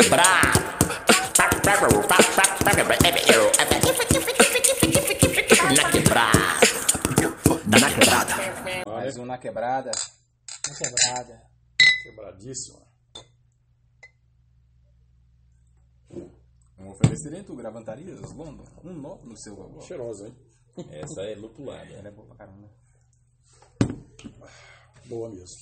Na quebrada. Na quebrada. Mais um na quebrada. Uma quebrada. Quebradíssima. Um oferecimento gravantarias London. Um nó no seu gogó. Cheirosa, hein? Essa é lupulada. Ela é boa pra caramba. Boa mesmo.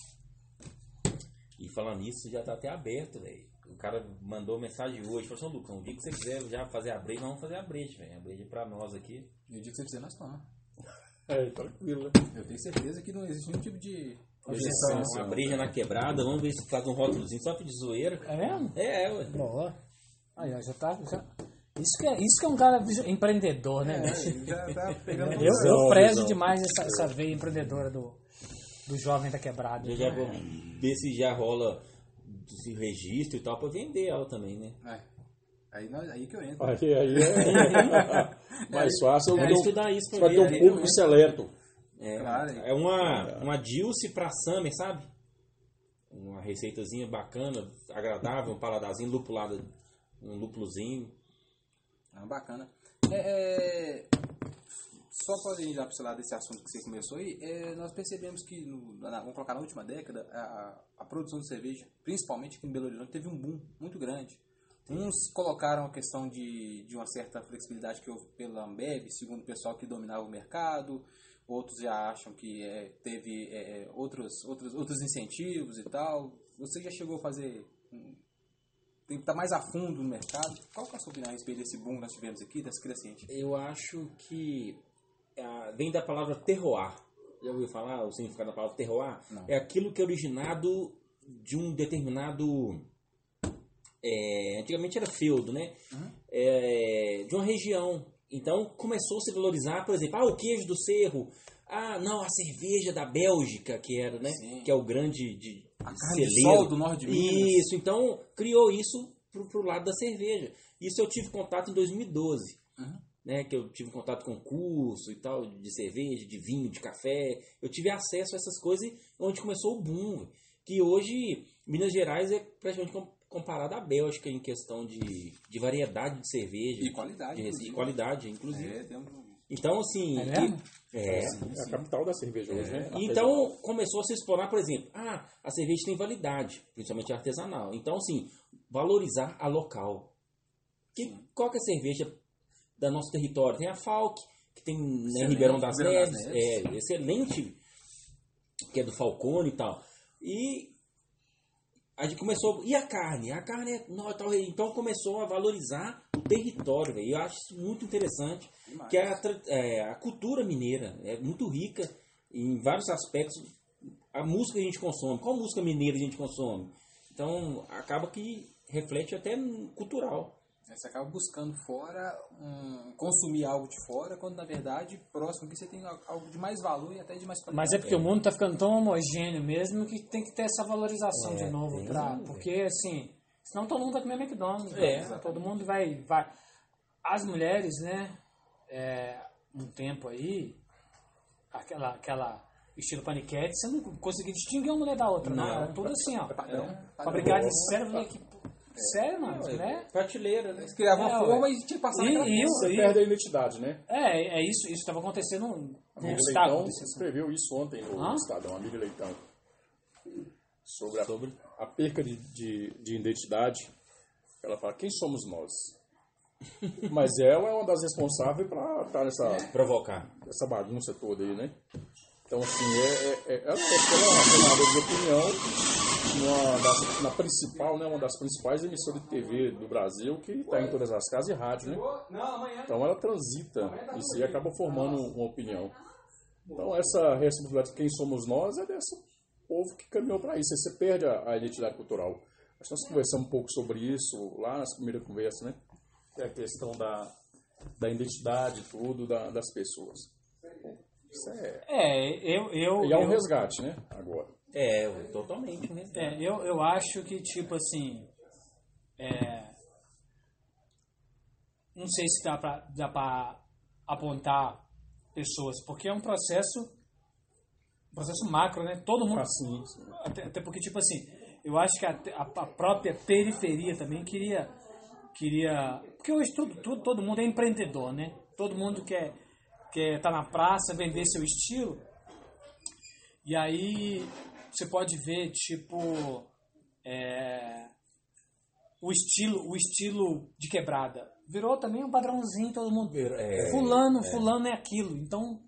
E falando nisso, já tá até aberto, velho. O cara mandou mensagem hoje, falou assim, "Ô, Lucão, o dia que você quiser já fazer a breja, nós vamos fazer a breja, velho. A breja pra nós aqui. E o dia que você fizer, nós tomamos. É, tranquilo, né? Eu tenho certeza que não existe nenhum tipo de Objeção. Uma breja na quebrada, vamos ver se faz um rótulozinho só de zoeira. É mesmo? É, é, ué. Boa. Aí, ó, já tá. Já... Isso, que é, isso que é um cara empreendedor, né? É, já tá pegando Eu, eu prezo demais essa, essa veia empreendedora do, do jovem da quebrada. Eu já vou ver se já rola esse registro e tal pra vender ela também, né? É. Aí, nós, aí que eu entro. Aí, aí é mais fácil. Eu vou- estudar isso pra ter um público seleto. É, Claro. é uma, uma Dilce pra Summer, sabe? Uma receitazinha bacana, agradável, um paladarzinho lupulado, um lúpulozinho. Ah, bacana. É, é, só para ir lá para lado desse assunto que você começou aí, é, nós percebemos que, no, na, vamos colocar na última década, a, a produção de cerveja, principalmente aqui em Belo Horizonte, teve um boom muito grande. Uns colocaram a questão de, de uma certa flexibilidade que houve pela Ambev, segundo o pessoal que dominava o mercado. Outros já acham que é, teve é, outros, outros, outros incentivos e tal. Você já chegou a fazer tem que estar mais a fundo no mercado. Qual que é a sua opinião a respeito desse boom que nós tivemos aqui, dessa crescente? Eu acho que vem da palavra terroir. Já ouviu falar o significado da palavra terroir? Não. É aquilo que é originado de um determinado. é, antigamente era feudo, né? É, de uma região. Então começou a se valorizar, por exemplo, ah, o queijo do cerro. Ah, não, a cerveja da Bélgica, que era, né? Sim. Que é o grande de, A carne de celeiro. sol do norte de Minas. Isso, então criou isso pro, pro lado da cerveja. Isso eu tive contato em 2012. Uhum. Né, que eu tive contato com curso e tal, de cerveja, de vinho, de café. Eu tive acesso a essas coisas onde começou o boom. Que hoje Minas Gerais é praticamente com- comparado à Bélgica em questão de, de variedade de cerveja. E qualidade, De, inclusive. e qualidade, inclusive. É, temos um- Então, assim. É mesmo? e- é. É a capital da cerveja hoje, né? Então começou a se explorar, por exemplo, ah, a cerveja tem validade, principalmente artesanal. Então, assim, valorizar a local. Que, qual que é a cerveja da nosso território? Tem a Falk, que tem né, Ribeirão das Ribeirão das Neves, Neves. é excelente, que é do Falcone e tal. E a gente começou. E a carne? A carne é. Não, tal, então começou a valorizar o território, velho. Eu acho isso muito interessante. Demais. Que é a, é, a cultura mineira é muito rica em vários aspectos. A música que a gente consome, qual música mineira a gente consome? Então acaba que reflete até cultural. Você acaba buscando fora, um, consumir algo de fora, quando na verdade, próximo aqui você tem al- algo de mais valor e até de mais qualidade. Mas é porque o mundo tá ficando tão homogêneo mesmo que tem que ter essa valorização É, de novo. Pra, né? porque, assim, senão todo mundo vai comer McDonald's. É. né? Todo mundo vai, vai. As mulheres, né? É, um tempo aí, aquela, aquela estilo paniquete, você não conseguia distinguir uma mulher da outra, não. Não. Era tudo assim, ó. É, padrão. Fabricado em cérebro que. Sério, mano? né? Prateleira, né? Eles criavam É, uma forma e tinha que passar E- naquela e. Você E- perde a identidade, né? É, é isso, isso estava acontecendo no Miriam estado. Leitão escreveu isso ontem no Hã? Estadão, a Miriam Leitão. Sobre a, Sobre? a perca de, de, de identidade. Ela fala, quem somos nós? Mas ela é uma das responsáveis para estar nessa, Provocar. essa bagunça toda aí, né? Então, assim, é, é, é, é uma formadora de opinião uma das, na principal, né, uma das principais emissoras de TV do Brasil que está em todas as casas e rádio, né? Então ela transita e acaba formando uma opinião. Então essa responsabilidade de quem somos nós é desse povo que caminhou para isso. Aí Você perde a, a identidade cultural. Acho que nós conversamos um pouco sobre isso lá nas primeiras conversas, né? É a questão da, da identidade, tudo, da- das pessoas. Isso é, É, eu. eu, e é um eu- resgate, né? Agora. É, totalmente. Né? É, eu, eu acho que, tipo assim. É, não sei se dá pra, dá pra apontar pessoas, porque é um processo. um processo macro, né? Todo mundo. Assim, Até, até porque, tipo assim, eu acho que a, a, a própria periferia também queria, queria, porque hoje tudo, tudo, todo mundo é empreendedor, né? Todo mundo quer quer estar na praça, vender seu estilo. E aí você pode ver tipo é, o estilo, o estilo de quebrada virou também um padrãozinho, todo mundo. É, fulano, fulano é aquilo. Então,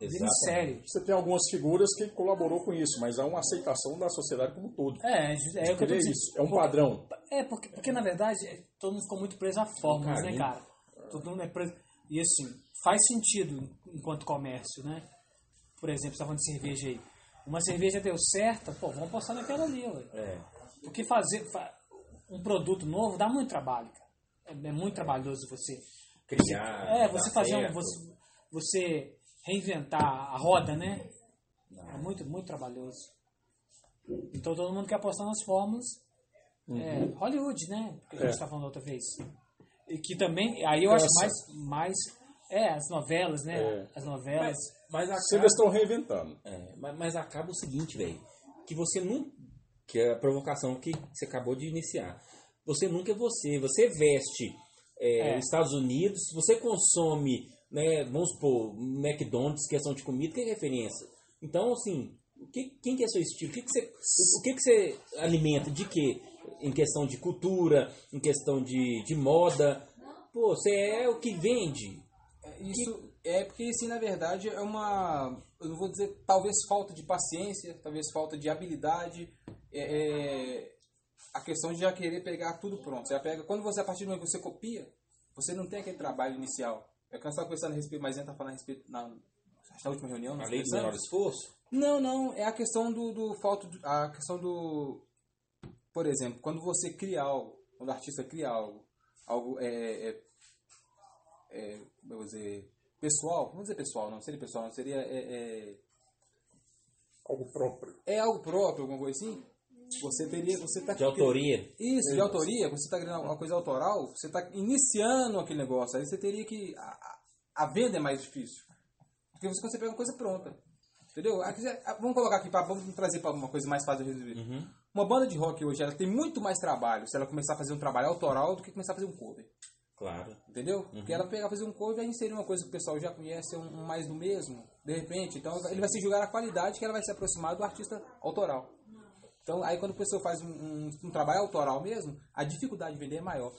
vira Exatamente. sério. Você tem algumas figuras que colaborou com isso, mas há uma aceitação da sociedade como um todo. É, é, é o que eu tô É dizendo. isso, é um padrão. É, porque, porque na verdade é, todo mundo ficou muito preso a fórmulas, né, cara? Todo mundo é preso. E assim, faz sentido enquanto comércio, né? Por exemplo, você tá falando de cerveja aí. Uma cerveja deu certo, pô, vamos apostar naquela ali, ué. É. Porque fazer fa- um produto novo dá muito trabalho, cara. É, é muito trabalhoso você. Criar. É, você fazer um. Você, você reinventar a roda, né? É muito, muito trabalhoso. Então todo mundo quer apostar nas fórmulas. É, Hollywood, né? Que a gente É. estava falando outra vez. E que também, aí eu acho Cansa. mais, mais. É, as novelas, né? É. As novelas. Mas Vocês acaba, estão reinventando. é, mas, mas acaba o seguinte, velho. Que você não. Que é a provocação que você acabou de iniciar. Você nunca é você. Você veste é, É. os Estados Unidos, você consome, né, vamos supor, McDonald's, questão de comida, que é referência. Então, assim, que, quem que é seu estilo? O que, que você, o, o que, que você alimenta? De quê? Em questão de cultura, em questão de, de moda. Pô, você é o que vende. Isso é porque isso, na verdade, é uma. Eu não vou dizer, talvez falta de paciência, talvez falta de habilidade. É, é a questão de já querer pegar tudo pronto. Você pega, quando você, a partir do momento que você copia, você não tem aquele trabalho inicial. É que nós estávamos conversando a respeito, mas a gente está falando a respeito na, que na última reunião. A lei do menor esforço. Não, não, é a questão do, do falta de- a questão do por exemplo, quando você cria algo, quando o artista cria algo, algo é, é, é como eu vou dizer, pessoal, não vou dizer pessoal, não seria pessoal, não seria é, é, Algo próprio. é algo próprio, alguma coisa assim. Você teria, você tá De autoria. Isso, de autoria, você está criando uma coisa autoral, você está iniciando aquele negócio, aí você teria que. A, a- venda é mais difícil. Porque você, quando você pega uma coisa pronta. Entendeu? Aqui, ah, vamos colocar aqui, pra, vamos trazer para uma coisa mais fácil de resolver. Uma banda de rock hoje, ela tem muito mais trabalho se ela começar a fazer um trabalho autoral do que começar a fazer um cover. Claro. Entendeu? Porque ela pegar fazer um cover vai inserir uma coisa que o pessoal já conhece, um, um mais do mesmo, de repente. Então ele vai se julgar a qualidade que ela vai se aproximar do artista autoral. Então aí quando a pessoa faz um, um- um trabalho autoral mesmo, a dificuldade de vender é maior.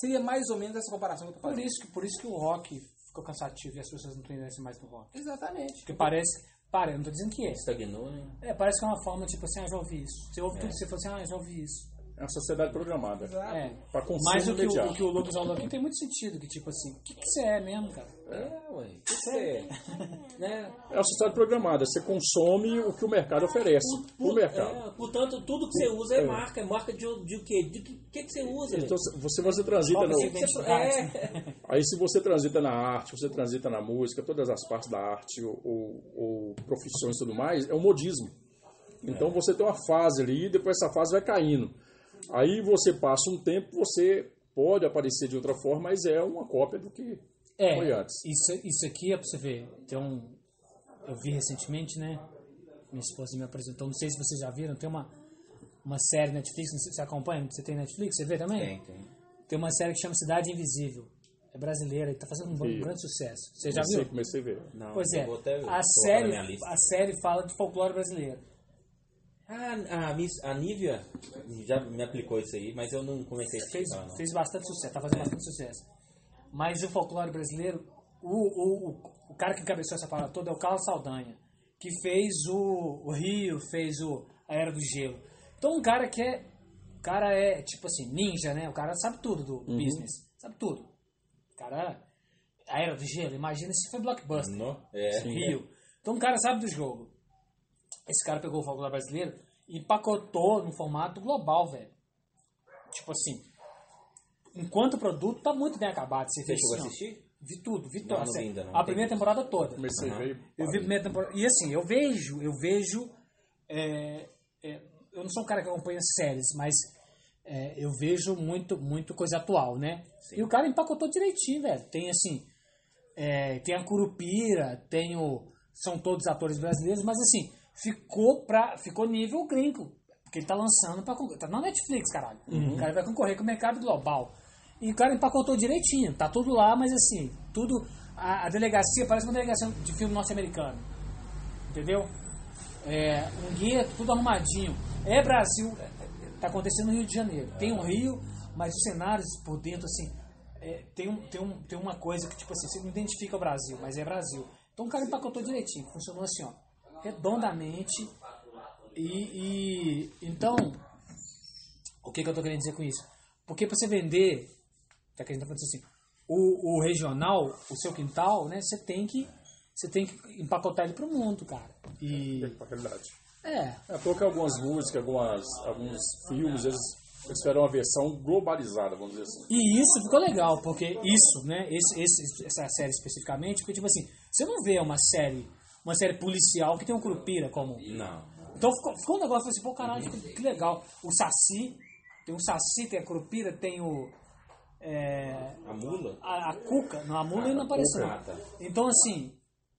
Seria mais ou menos essa comparação que eu tô Por fazendo. isso, que, por isso que o rock ficou cansativo e as pessoas não conhecem mais do rock. Exatamente. Porque parece. Para, eu não tô dizendo que é. Estagnou, né? É, parece que é uma forma tipo assim, ah, já ouvi isso. Você ouve tudo, você fala assim, ah, já ouvi isso. É uma sociedade programada. Exato. É. Pra consumo Mas o que o, que o Lucas falou aqui tem muito sentido, que tipo assim, o que, que você é mesmo, cara? É, ué. O que você é? né? É uma sociedade programada. Você consome o que o mercado oferece. O mercado. É, portanto, tudo que você usa é marca. É marca de, o- de o quê? De que, que, que você usa? Então, você, você transita no, de identidade. É. Aí se você transita na arte, você transita na música, todas as partes da arte ou, ou- ou profissões e tudo mais, é um modismo. Então você tem uma fase ali e depois essa fase vai caindo. Aí você passa um tempo, você pode aparecer de outra forma, mas é uma cópia do que É, foi antes. isso, isso aqui é pra você ver. Tem um. Eu vi recentemente, né? Minha esposa me apresentou, não sei se vocês já viram, tem uma, uma série Netflix, não sei se você acompanha, você tem Netflix, você vê também? Tem, tem. Tem uma série que chama Cidade Invisível. É brasileira e tá fazendo um Vi. grande sucesso. Você já Comecei, viu? comecei a ver. Não, Pois é, eu vou até a série, a série fala de folclore brasileiro. Ah, a, Miss, a Nívia já me aplicou isso aí, mas eu não comecei a Fez, assistir. não. fez bastante sucesso, tá fazendo bastante sucesso. Mas o folclore brasileiro, o, o, o, o cara que encabeçou essa parada toda é o Carlos Saldanha, que fez o, o Rio, fez o, a Era do Gelo. Então um cara que é. O cara é tipo assim, ninja, né? O cara sabe tudo do business. Sabe tudo. O cara. A Era do Gelo, imagina se foi blockbuster. Não? É. Rio. Então o cara sabe do jogo. Esse cara pegou o folclore brasileiro e empacotou no formato global, velho. Tipo assim, enquanto produto tá muito bem acabado. Você Você fez chegou a assim, assistir? Vi tudo, vi tudo. assim, ainda a primeira temporada toda. Comecei ver. Eu vi a primeira temporada. E assim, eu vejo, eu vejo. é, é, eu não sou um cara que acompanha séries, mas é, eu vejo muito, muito coisa atual, né? E o cara empacotou direitinho, velho. Tem assim. é, tem a Curupira, tem o. São todos atores brasileiros, mas assim, ficou, pra, ficou nível gringo. Porque ele tá lançando pra concorrer. Tá na Netflix, caralho. O cara vai concorrer com o mercado global. E o cara empacotou direitinho. Tá tudo lá, mas assim, tudo. A, a delegacia parece uma delegacia de filme norte-americano. Entendeu? É, um guia, tudo arrumadinho. É Brasil, é, é, tá acontecendo no Rio de Janeiro. Tem um Rio, mas os cenários por dentro, assim, é, tem, um, tem, um, tem uma coisa que, tipo assim, você não identifica o Brasil, mas é Brasil. Então o cara empacotou direitinho, funcionou assim, ó, redondamente. E, e então, o que, que eu tô querendo dizer com isso? Porque para você vender, tá que a gente tá falando assim, o, o regional, o seu quintal, né, você tem que você tem que empacotar ele pro mundo, cara. E Na realidade. é, É porque algumas músicas, algumas, alguns filmes, eles, eles esperam uma versão globalizada, vamos dizer assim. E isso ficou legal, porque isso, né, esse, esse- essa série especificamente, porque tipo assim, você não vê uma série, uma série policial que tem um Curupira como. Não. Então ficou, ficou um negócio assim, pô, caralho, que, que legal. O Saci, tem o Saci, tem a Curupira, tem o. é, A mula? a, a Cuca, não, a Mula ainda não apareceu. Ah. Então, assim,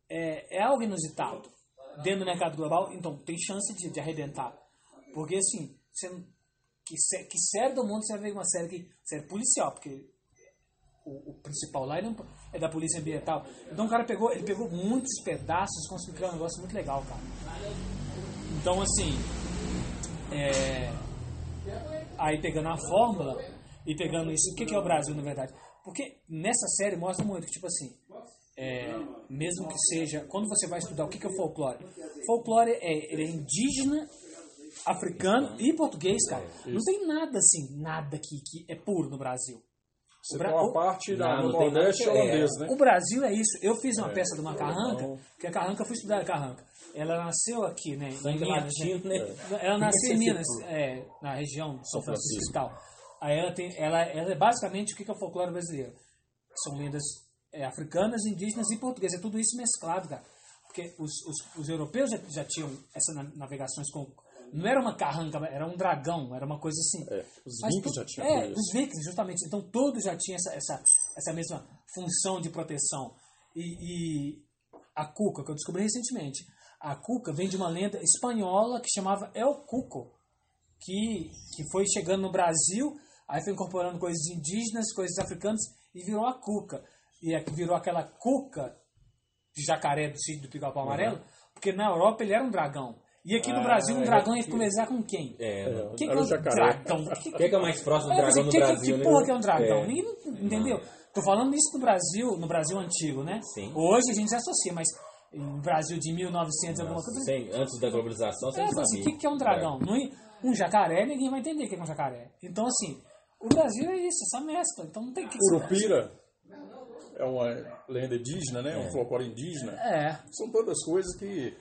é, é algo inusitado dentro do mercado global, então tem chance de, de arrebentar. Porque, assim, você, que, que série do mundo você vai ver uma série que série policial, porque o, o principal lá ele não- é da polícia ambiental. Então o cara pegou, ele pegou muitos pedaços e conseguiu criar um negócio muito legal, cara. Então, assim, é, aí pegando a fórmula e pegando isso, o que que é o Brasil, na verdade? Porque nessa série mostra muito que, tipo assim, é, mesmo que seja, quando você vai estudar o que que é o folclore, folclore é, ele é indígena, africano e português, cara. Não tem nada assim, nada que, que é puro no Brasil. Você O Bra- tem uma parte da, no tem Nordeste que- holandês, né? O Brasil é isso. Eu fiz uma peça de uma carranca, que a carranca, eu fui estudar a carranca. Ela nasceu aqui, né? Sangue Minas, latino, né? Ela nasceu em Minas, é, na região de São Francisco Francisco. e tal. Aí ela, tem, ela, ela é basicamente o que que é o folclore brasileiro. São lendas é, africanas, indígenas e portuguesas. É tudo isso mesclado, cara. Porque os, os, os europeus já, já tinham essas na- navegações com... Não era uma carranca, era um dragão, era uma coisa assim. É, os Mas vikings tu- já tinham É, isso. os vikings, justamente. Então todos já tinham essa, essa, essa mesma função de proteção. E, e a cuca, que eu descobri recentemente, a cuca vem de uma lenda espanhola que chamava El Cuco, que, que foi chegando no Brasil, aí foi incorporando coisas indígenas, coisas africanas, e virou a cuca. E virou aquela cuca de jacaré do sítio do pica-pau amarelo, porque na Europa ele era um dragão. E aqui no Ah, Brasil um é. dragão ia conversar com quem? É. Quem que Era é o um dragão? Que- O que é, que é mais próximo do é, dragão no que, que- Brasil, que né? porra que é um dragão? É. Ninguém entendeu? Tô falando isso no Brasil, no Brasil antigo, né? Sim. Hoje a gente associa, mas em Brasil de 1900 alguma coisa. Sem- antes da globalização, você É, não assim, o que, que é um dragão? Não é- Um jacaré, ninguém vai entender o que é um jacaré. Então, assim, o Brasil é isso, essa mescla. Então não tem que Curupira é uma lenda indígena, né? Um folclore indígena. É, São todas coisas que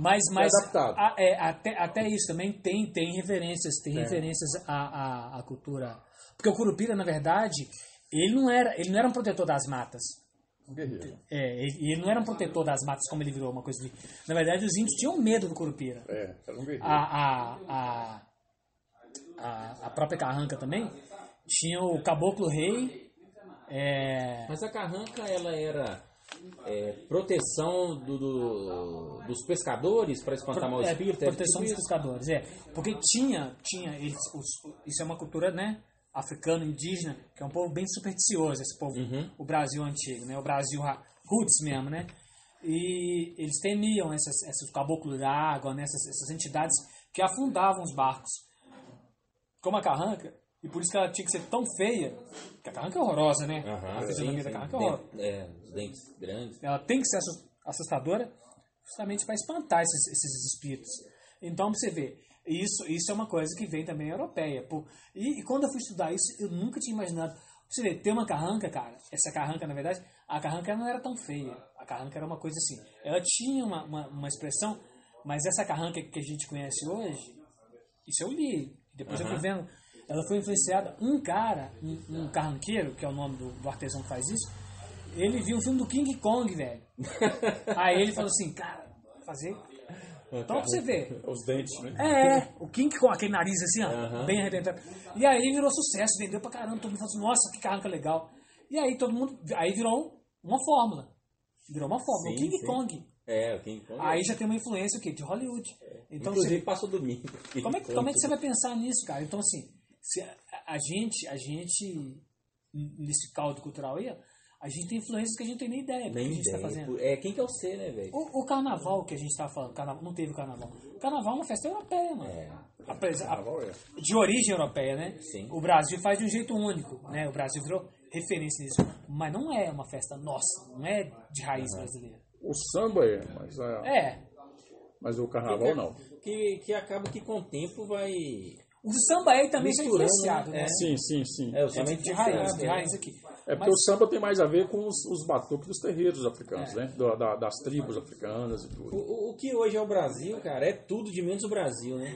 mas, mas adaptado. a- é, até, até isso também tem, tem referências, tem referências à, à, à cultura. Porque o Curupira, na verdade, ele não era, ele não era um protetor das matas. um guerreiro. É, ele ele não era um protetor das matas como ele virou uma coisa de. Na verdade, os índios tinham medo do Curupira. É, era um guerreiro. A, a, a, a, a própria Carranca também tinha o Caboclo Rei. É, Mas a carranca, ela era é, proteção do, do- dos pescadores para espantar mau é, espírito? é proteção dos pescadores, é. Porque tinha, tinha eles, os- isso é uma cultura, né? Africano, indígena, que é um povo bem supersticioso, esse povo, o Brasil antigo, né? O Brasil ra- roots mesmo, né? E eles temiam essas, esses caboclos da água, né? essas, essas entidades que afundavam os barcos. Como a carranca, e por isso que ela tinha que ser tão feia, que a carranca é horrorosa, né? Aham, a fisionomia da carranca é horrorosa. É, os dentes grandes. Ela tem que ser assus- assustadora justamente para espantar esses, esses espíritos. Então, pra você ver, isso, isso é uma coisa que vem também europeia. pô. E, e quando eu fui estudar isso, eu nunca tinha imaginado. Pra Você vê, tem uma carranca, cara. Essa carranca, na verdade, a carranca não era tão feia. A carranca era uma coisa assim. Ela tinha uma, uma, uma expressão, mas essa carranca que a gente conhece hoje, isso eu li. Depois eu fui vendo. Ela foi influenciada. Um cara, um, um carranqueiro, que é o nome do, do artesão que faz isso, ele viu o filme do King Kong, velho. Aí ele falou assim, cara, fazer. Então pra você ver. Os dentes, né? É, o King Kong, aquele nariz assim, ó, Aham. bem arrebentado. E aí virou sucesso, vendeu pra caramba, todo mundo falou assim, nossa, que carranca legal. E aí todo mundo. Aí virou uma fórmula. Virou uma fórmula. Sim, o King sim. Kong. É, o King Kong. Aí já tem uma influência o quê? de Hollywood. Então, Inclusive você- passou domingo. como, é, que- como é que você vai pensar nisso, cara? Então, assim, se a, a gente, a gente, nesse caldo cultural aí, a gente tem influências que a gente não tem nem ideia do que a Nem gente está ideia. fazendo. É, quem que é o C, né, velho? O, o carnaval que a gente estava falando, carnaval, não teve o carnaval. O carnaval é uma festa europeia, mano. É. Apesar- Carnaval é. de origem europeia, né? Sim. O Brasil faz de um jeito único, né? O Brasil virou referência nisso. Mas não é uma festa nossa, não é de raiz brasileira. O samba é, mas, a- É. mas o carnaval não. Que, que acaba que com o tempo vai. O samba aí também já é influenciado, né? né? Sim, sim, sim. É, o É samba de, de raiz, de é. raiz aqui. É porque Mas- o samba tem mais a ver com os, os batuques dos terreiros africanos, né? Da- da- das tribos africanas e O, tudo. o, o que hoje é o Brasil, cara, é tudo de menos o Brasil, né?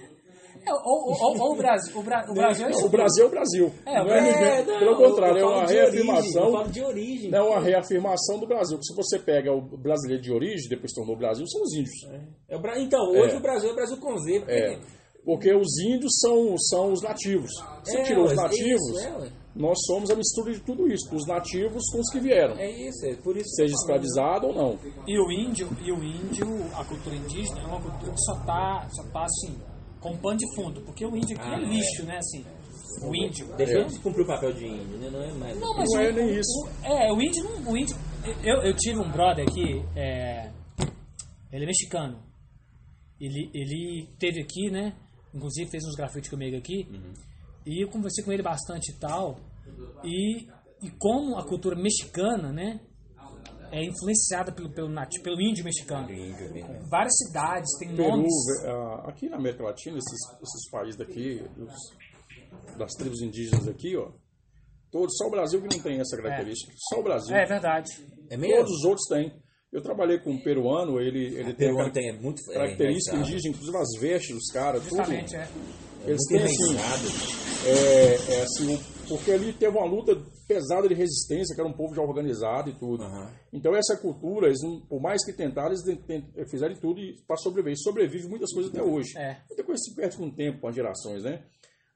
É, ou, ou- ou- o Brasil, o, Bra- o Brasil é Não, o Brasil é o Brasil. É, não é ninguém. não, Pelo contrário, é uma de origem, reafirmação. eu falo de origem. É uma reafirmação do Brasil. Se você pega o brasileiro de origem, depois tornou Brasil, são os índios. É o Bra- Então, hoje É. o Brasil é o Brasil com Z. porque- É. Porque os índios são, são os nativos. Você É, tirou os ué, nativos, isso, é, nós somos a mistura de tudo isso. Os nativos com os que vieram. É isso, é por isso. Seja escravizado ou não. E o índio, e o índio, a cultura indígena é uma cultura que só tá, só tá assim, com pano de fundo, porque o índio aqui Ah, é lixo, né, assim. O índio. Deixou de cumprir o papel de índio, né? Não é mais. Não, mas Não é nem isso. é, o índio não. O índio, eu, eu tive um brother aqui, é, ele é mexicano. Ele, ele teve aqui, né? Inclusive fez uns grafites comigo aqui. E eu conversei com ele bastante e tal. E, e como a cultura mexicana, né? É influenciada pelo, pelo, nati- pelo índio mexicano. Índio, né? Várias cidades têm Peru, nomes. ah, aqui na América Latina, esses, esses países daqui, dos- das tribos indígenas aqui, ó, todos, só o Brasil que não tem essa característica. Só o Brasil. É verdade. É mesmo? Todos os outros têm. Eu trabalhei com um peruano, ele, ele tem, Peruano tem é muito. característica engraçado. indígena, inclusive as vestes dos caras, tudo. É. Eles Muito têm assim, é, é assim, porque ali teve uma luta pesada de resistência, que era um povo já organizado e tudo. Aham. Então essa cultura, eles por mais que tentaram, eles ten- fizeram tudo para sobreviver. E sobrevive muitas coisas até hoje. É. Muita coisa se perde com o tempo, com as gerações, né?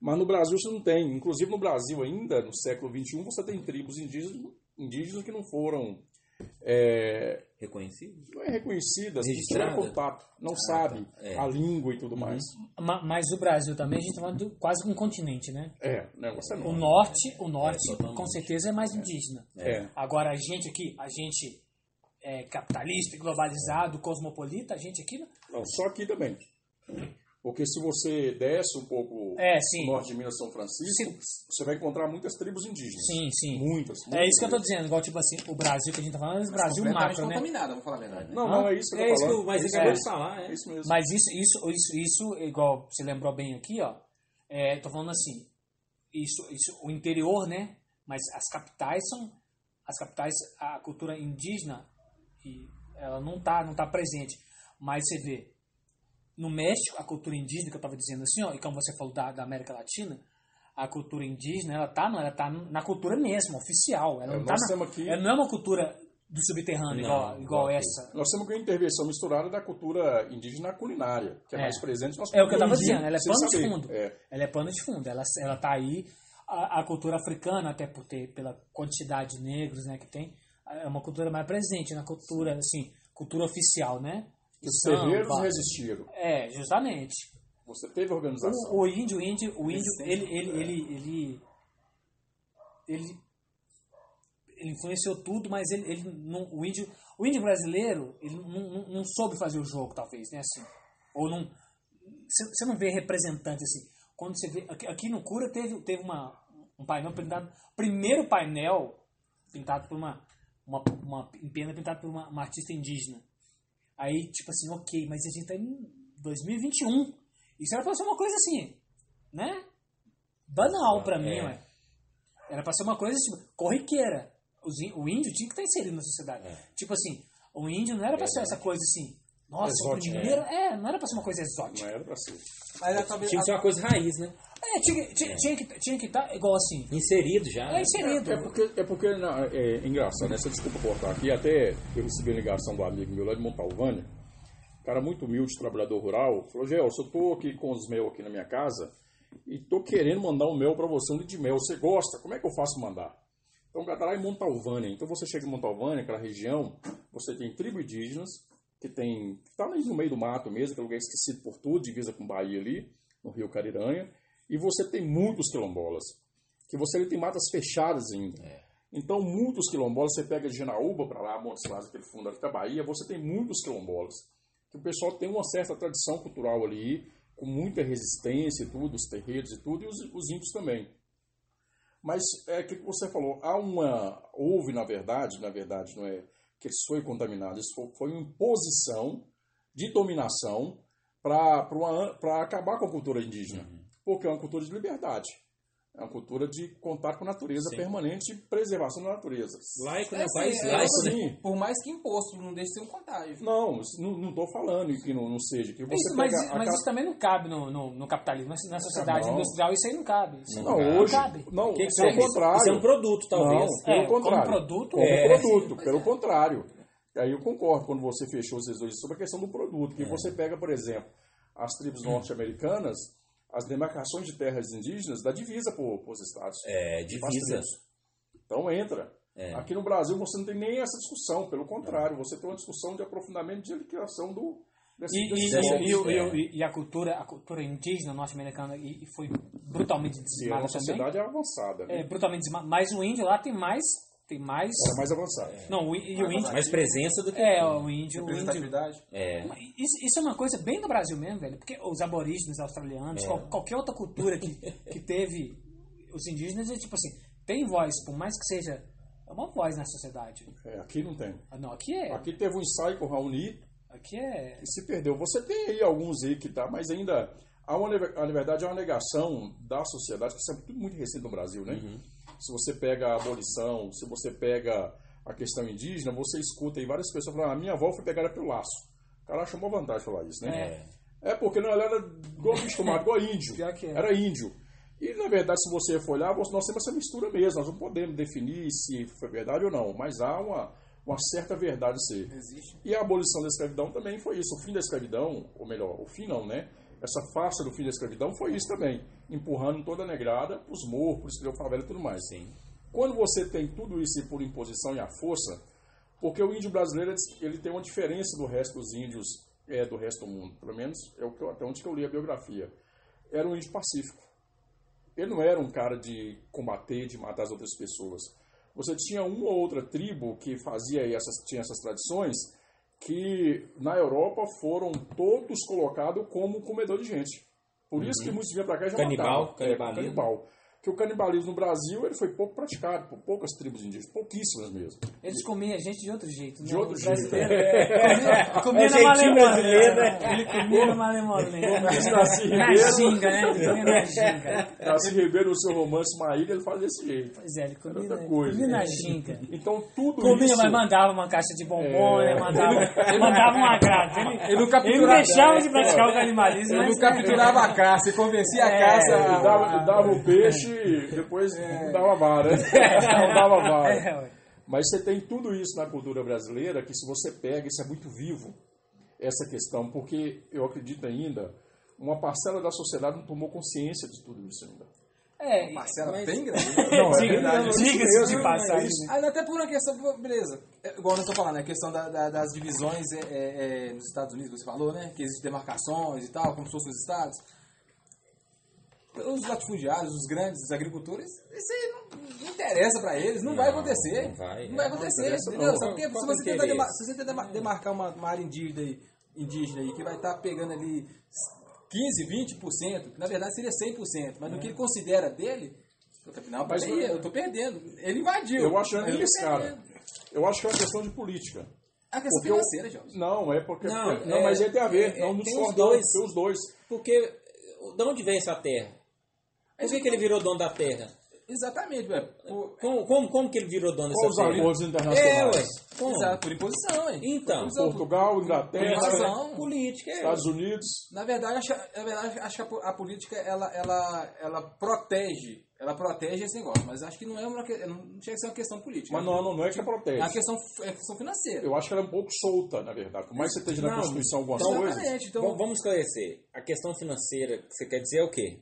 Mas no Brasil isso não tem. Inclusive no Brasil ainda, no século XXI, você tem tribos indígenas, indígenas que não foram é, Reconhecido? não é reconhecidas, que Registrada? tiveram contato, não sabe é. a língua e tudo mais. Ma- Mas o Brasil também, a gente está falando quase que um continente, né? É, o negócio é O norte, o norte totalmente. com certeza é mais indígena. É. Agora a gente aqui, a gente é capitalista, globalizado, cosmopolita, a gente aqui. não- Não, só aqui também. Porque se você desce um pouco É, sim. no norte de Minas São Francisco, você vai encontrar muitas tribos indígenas. Sim, sim. Muitas. É isso que eu tô muitas. dizendo, igual tipo assim, o Brasil que a gente tá falando, é o Brasil macro, né? contaminada, vamos falar a verdade. Né? Não, não, é isso que eu É tô isso falando. o- mas é isso isso que eu mesmo. ia falar, é. É isso mesmo. Mas isso, isso, isso, isso, igual você lembrou bem aqui, ó. É, tô falando assim, isso, isso, o interior, né? Mas as capitais são, as capitais, a cultura indígena, ela não tá, não tá presente. Mas você vê, no México, a cultura indígena que eu tava dizendo assim, ó, e como você falou da, da América Latina, a cultura indígena, ela tá, não, ela tá na cultura mesmo, oficial. Ela É, não, tá nós na, temos aqui- ela não é uma cultura do subterrâneo, Não, igual, igual essa. Nós temos uma intervenção misturada da cultura indígena culinária, que é, É. mais presente no nosso É o que eu tava Brasil, dizendo, ela é pano de fundo. É. Ela é pano de fundo, ela, ela tá aí. A, a cultura africana, até por ter, pela quantidade de negros né, que tem, é uma cultura mais presente na cultura, assim, cultura oficial, né? Os Samba. terreiros resistiram. É, justamente. Você teve organização. O, o índio, o índio, o índio, ele, ele, ele, ele, ele, ele influenciou tudo, mas ele, ele não, o índio, o índio brasileiro, ele não, não, não soube fazer o jogo, talvez, né, assim, ou não, você não vê representante assim. Quando você vê aqui, aqui no Cura teve, teve uma, um painel pintado, primeiro painel pintado por uma, uma, uma pena pintado por uma, uma artista indígena. Aí, tipo assim, ok, mas a gente tá em 2021. Isso era pra ser uma coisa assim, né? Banal pra mim, É. ué. Era pra ser uma coisa tipo, corriqueira. Os o índio tinha que estar inserido na sociedade. Tipo assim, o índio não era pra ser essa coisa assim. Nossa, o primeiro. É. não era pra ser uma coisa exótica. Não era pra ser. Mas é talvez. Tinha que ser uma coisa raiz, né? É, tinha, que- tinha, tinha que tinha que estar igual assim. Inserido já. É né? inserido. É porque, é porque não, é engraçado, né? Você desculpa cortar aqui. Até eu recebi a ligação do amigo meu lá de Montalvânia, cara muito humilde, trabalhador rural. Falou: Gelson, eu tô aqui com os mel aqui na minha casa e tô querendo mandar um mel pra você, um litro de mel. Você gosta? Como é que eu faço mandar? Então, o cara tá lá em Montalvânia. Então, você chega em Montalvânia, aquela região, você tem tribo indígenas, que tem. que tá ali no meio do mato mesmo, que é um lugar esquecido por tudo, divisa com Bahia ali, no Rio Cariranha. E você tem muitos quilombolas. Que você ali tem matas fechadas ainda. Então, muitos quilombolas, você pega de Genaúba para lá, Montes Claros, aquele fundo até Bahia, você tem muitos quilombolas. Que o pessoal tem uma certa tradição cultural ali, com muita resistência e tudo, os terreiros e tudo, e os, os índios também. Mas é o que você falou, há uma. Houve, na verdade, na verdade, não é que isso foi contaminado, isso foi, foi uma imposição de dominação para acabar com a cultura indígena. Porque é uma cultura de liberdade. É uma cultura de contato com a natureza permanente e preservação da natureza. Laico, É né? assim, País é, laico, assim, né? Por mais que imposto não deixe de ser um contágio. Não, não estou falando que não, não seja. Que você Isso, mas, mas isso também não cabe no, no, no capitalismo, na sociedade não. industrial isso aí não cabe. Isso Não, não hoje. cabe. Não, Que que pelo seria? contrário. Isso é um produto, talvez. Não, pelo É, como contrário. produto, Como é. produto, pelo contrário. Aí eu concordo quando você fechou esses dois sobre a questão do produto. É. Que você pega, por exemplo, as tribos norte-americanas, as demarcações de terras indígenas da divisa para os estados. É, divisa. Então entra. É. Aqui no Brasil você não tem nem essa discussão, pelo contrário, você tem uma discussão de aprofundamento de liquidação do desse, E, desse e, e, e, é. e- e a cultura, a cultura indígena norte-americana e, e foi brutalmente E é dizimada uma também. sociedade avançada, né? É, brutalmente dizimada. Mas o índio lá tem mais. Tem mais. Era mais avançada. Não, o, e o índio. Mais presença do que. É, o índio. O índio Representatividade. É. isso, isso é uma coisa bem do Brasil mesmo, velho. Porque os aborígenes australianos, qual- qualquer outra cultura que, que teve os indígenas, é tipo assim, tem voz, por mais que seja. É uma voz na sociedade. É, aqui não tem. Ah, Não, aqui é. Aqui teve um ensaio com o Raoni Aqui é. e se perdeu. Você tem aí alguns aí que tá, mas ainda na verdade, é uma negação da sociedade, que isso é tudo muito recente no Brasil, né? Se você pega a abolição, se você pega a questão indígena, você escuta aí várias pessoas falando, ah, minha avó foi pegada pelo laço. O cara achou uma vantagem falar isso, né? É, porque não, ela era igual bicho tomado, igual índio. É. Era índio. E, na verdade, se você for olhar, nós temos essa mistura mesmo. Nós não podemos definir se foi verdade ou não, mas há uma, uma certa verdade ser. Existe. E a abolição da escravidão também foi isso. O fim da escravidão, ou melhor, o fim não, né? Essa farsa do fim da escravidão foi isso também. Empurrando toda a negrada para os morros, para os criou favela e tudo mais. Sim. Quando você tem tudo isso por imposição e à força, porque o índio brasileiro ele tem uma diferença do resto dos índios é, do resto do mundo, pelo menos é o que eu- até onde que eu li a biografia. Era um índio pacífico. Ele não era um cara de combater, de matar as outras pessoas. Você tinha uma ou outra tribo que fazia essas, tinha essas tradições que na Europa foram todos colocados como comedor de gente. Por isso que muitos vinham para cá e já Canibal, matavam. É, canibalismo. canibal. Que o canibalismo no Brasil ele foi pouco praticado por poucas tribos indígenas, pouquíssimas mesmo. Eles comiam a gente de outro jeito. De né? outro jeito. brasileiro Comia, comia É na malemolência. brasileiro, né? Ele comia na diz Darcy Na Ribeiro. ginga, né? Ele comia na ginga. Darcy Ribeiro, no seu romance Maíra, ele faz desse jeito. Pois é, ele comia, outra na- coisa. comia na ginga. Então tudo Comia, isso... mas mandava uma caixa de bombom, É. né? Mandava, mandava um agrado. Ele, Ele não ele capturava- deixava de praticar o canibalismo, Ele não capturava a caça e convencia a É, caça. Ele dava, ele dava o peixe, depois não dava vara. Não dava vara. É. Mas você tem tudo isso na cultura brasileira que se você pega, isso é muito vivo, essa questão, porque eu acredito ainda, uma parcela da sociedade não tomou consciência de tudo isso ainda. É, Parcela Mas- bem grande. Não, é diga- diga-se de mesmo, passagem. é Até por uma questão, beleza. É, Igual nós estamos falando, a questão da- da- das divisões é, é, é, nos Estados Unidos, você falou, né? Que existem demarcações e tal, como se fossem os estados. Os latifundiários, os grandes agricultores, isso aí não, não interessa pra eles, não, vai acontecer. não vai, Não vai é, acontecer, não interessa, entendeu? não. Sabe por quê? Qual Se é você tentar, demar- se você tentar demar- demarcar uma, uma área indígena aí, indígena aí, que vai estar pegando ali 15, 20%, que na verdade seria 100%, mas no que ele considera dele, não, Mas peraí, não- eu tô perdendo. Ele invadiu. Eu acho é eu tô isso, cara. Eu acho que é uma questão de política. É a questão Porque eu- financeira, Jorge. Não, é porque. Não, Não, é- mas ele tem a ver. é- não é- nos tem os dois. tem os dois. Porque de onde vem essa terra? Por que, que ele virou dono da terra? Exatamente, velho. Por, Como, como, como que ele virou dono os dessa terra? acordos É, internacionais? ué. Como? exato, por imposição, hein? Então, imposição. Portugal, Inglaterra, Imposição. Política, é. Estados Unidos. Na verdade, acho, na verdade, acho que a, po- a política ela, ela, ela protege, ela protege esse negócio, mas acho que não é uma que- não chega a ser uma questão política. Mas não, não, não é que É protege. uma questão, é questão financeira. Eu acho que ela é um pouco solta, na verdade. Por mais que você esteja na Constituição algumas então- coisas. Exatamente. Então, vamos esclarecer. A questão financeira que você quer dizer é o quê?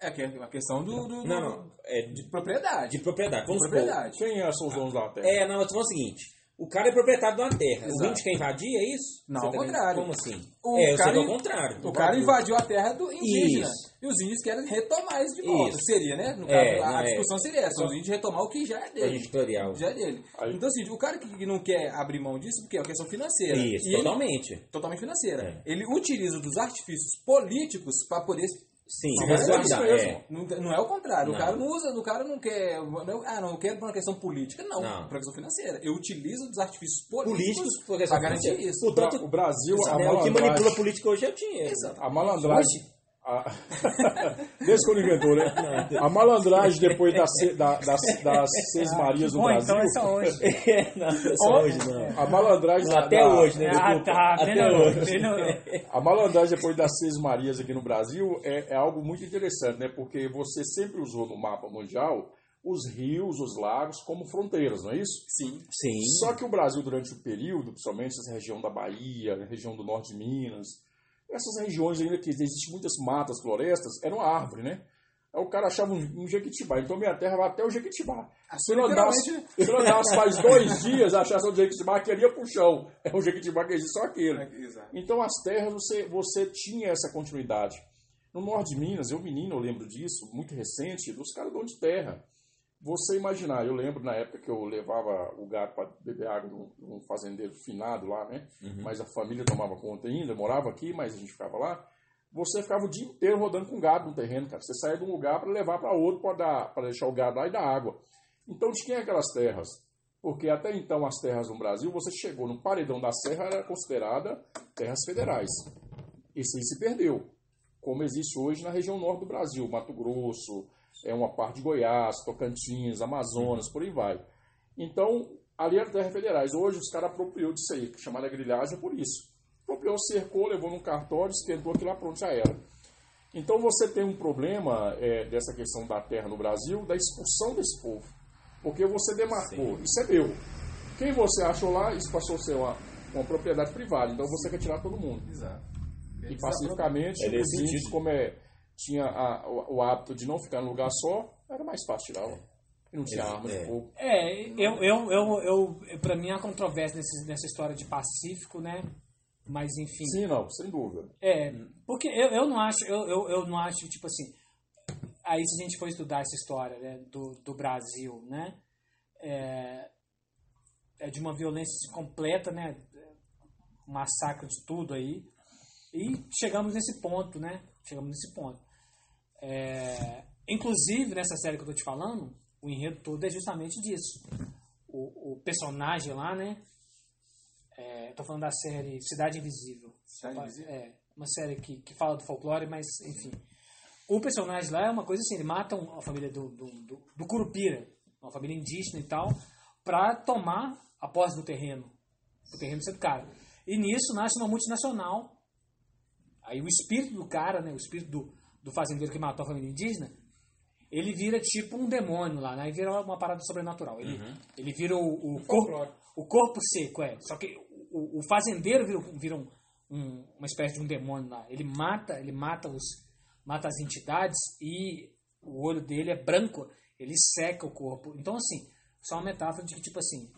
É que é uma questão do, do- do- Não, não. É de, de propriedade. de propriedade. Vamos De supor. propriedade. Quem é, são os donos da terra? É, não, eu tô falando o seguinte. O cara é proprietário de uma terra. O Exato. índio quer invadir, é isso? Não, ao tá contrário. Como assim? O é, eu cara- sei que é o contrário. O cara invadiu a terra do indígena. Isso. E os índios querem retomar isso de volta. Isso. Seria, né? No É, caso, a, a é. discussão seria essa. Os índios retomar o que já é É dele. editorial. Já é dele. Aí- Então, assim, o cara que não quer abrir mão disso, porque é uma questão financeira. Isso, E ele- totalmente. totalmente financeira. É. Ele utiliza dos artifícios políticos para poder. Sim, mas é isso é. Não, não é o contrário. Não. O cara não usa, o cara não quer. não- ah, não, eu quero por uma questão política. Não, Não. por uma questão financeira. Eu utilizo dos artifícios políticos, Políticos, por questão para garantir financeira. isso. Portanto, O Brasil, a né, o que malandragem- manipula a política hoje é o dinheiro. Exato. A malandragem. A... Desde quando inventou, né? A malandragem depois das, da- das, das Seis Marias no Bom, Brasil. então é só hoje. É, não, só hoje não. A malandragem. Até da- hoje, né? Ah, tá, Até melhorou, hoje. melhorou. A malandragem depois das Seis Marias aqui no Brasil é, é algo muito interessante, né? Porque você sempre usou no mapa mundial os rios, os lagos como fronteiras, não é isso? Sim. Sim. Só que o Brasil, durante o período, principalmente essa região da Bahia, região do norte de Minas, essas regiões ainda que existem muitas matas, florestas, eram árvore, né? Aí o cara achava um, um Jequitibá. Então minha terra vai até o Jequitibá. Se eu andasse, se eu andasse mais dois dias, achasse o Jequitibá, queria pro chão. É o Jequitibá que existe só aquele. Exato. Então as terras você, você tinha essa continuidade. No norte de Minas, eu menino, eu lembro disso, muito recente, dos caras dono de terra. Você imaginar, eu lembro na época que eu levava o gato para beber água num, fazendeiro finado lá, né? Mas a família tomava conta ainda, morava aqui, mas a gente ficava lá. Você ficava o dia inteiro rodando com gado no terreno, cara. Você saía de um lugar para levar para outro para deixar o gado lá e dar água. Então tinha aquelas terras. Porque até então as terras no Brasil, você chegou no paredão da serra, era considerada terras federais. Isso aí se perdeu. Como existe hoje na região norte do Brasil, Mato Grosso, é uma parte de Goiás, Tocantins, Amazonas, por aí vai. Então, ali eram terras federais. Hoje os caras apropriou disso aí, que chamaram a grilhagem por isso. Apropriou, cercou, levou num cartório, esquentou aquilo lá, pronto, já era. Então você tem um problema é, dessa questão da terra no Brasil, da expulsão desse povo. Porque você demarcou, isso é meu. Quem você achou lá, isso passou a ser uma, uma propriedade privada. Então você quer tirar todo mundo. Exato. E pacificamente, É os índios, como é, tinha a- o, o hábito de não ficar num lugar só, era mais fácil. E não tinha É, arma de é. fogo. É, eu, eu, eu, eu, pra mim há controvérsia nesse, nessa história de Pacífico, né? Mas enfim. Sim, não, sem dúvida. É, porque eu, eu não acho, eu, eu, eu não acho, tipo assim, aí se a gente for estudar essa história né, do, do Brasil, né, é, é de uma violência completa, né, um massacre de tudo aí, e chegamos nesse ponto, né, chegamos nesse ponto. É, inclusive, nessa série que eu tô te falando, o enredo todo é justamente disso. O, o personagem lá, né, é, tô falando da série Cidade Invisível. Cidade Invisível? É, uma série que, que fala do folclore, mas enfim. O personagem lá é uma coisa assim, ele mata a família do, do, do, do Curupira, uma família indígena e tal, pra tomar a posse do terreno. O terreno ser do cara. E nisso nasce uma multinacional. Aí o espírito do cara, né, o espírito do, do fazendeiro que matou a família indígena, ele vira tipo um demônio lá, né? Aí vira uma parada sobrenatural. Ele, ele vira o, o corpo, o corpo seco, é. Só que o, o fazendeiro vira, vira um, um- uma espécie de um demônio lá. Ele mata, ele mata os mata as entidades e o olho dele é branco, ele seca o corpo. Então assim, só uma metáfora de que tipo assim,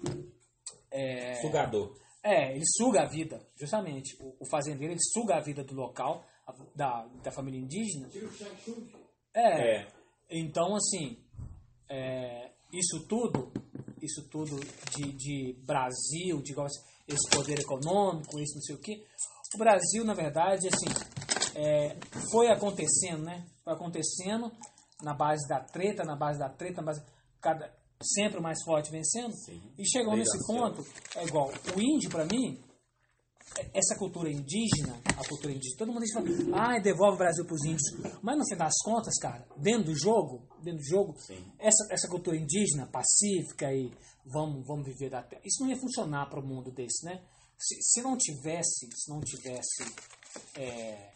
Sugador. é, ele suga a vida, justamente. O, o fazendeiro, ele suga a vida do local, da, da família indígena. É. É. Então, assim, é, isso tudo, isso tudo de, de Brasil, de esse poder econômico, esse não sei o quê. O Brasil, na verdade, assim, é, foi acontecendo, né? Foi acontecendo na base da treta, na base da treta, na base cada sempre o mais forte vencendo. E chegou Desde nesse ponto, é igual, o índio para mim, essa cultura indígena, a cultura indígena, todo mundo diz, ah, devolve o Brasil para os índios. Mas no fim das contas, cara, dentro do jogo, dentro do jogo, essa, essa cultura indígena, pacífica e vamos, vamos viver da terra, isso não ia funcionar para o mundo desse, né? Se, se não tivesse, se não tivesse, é,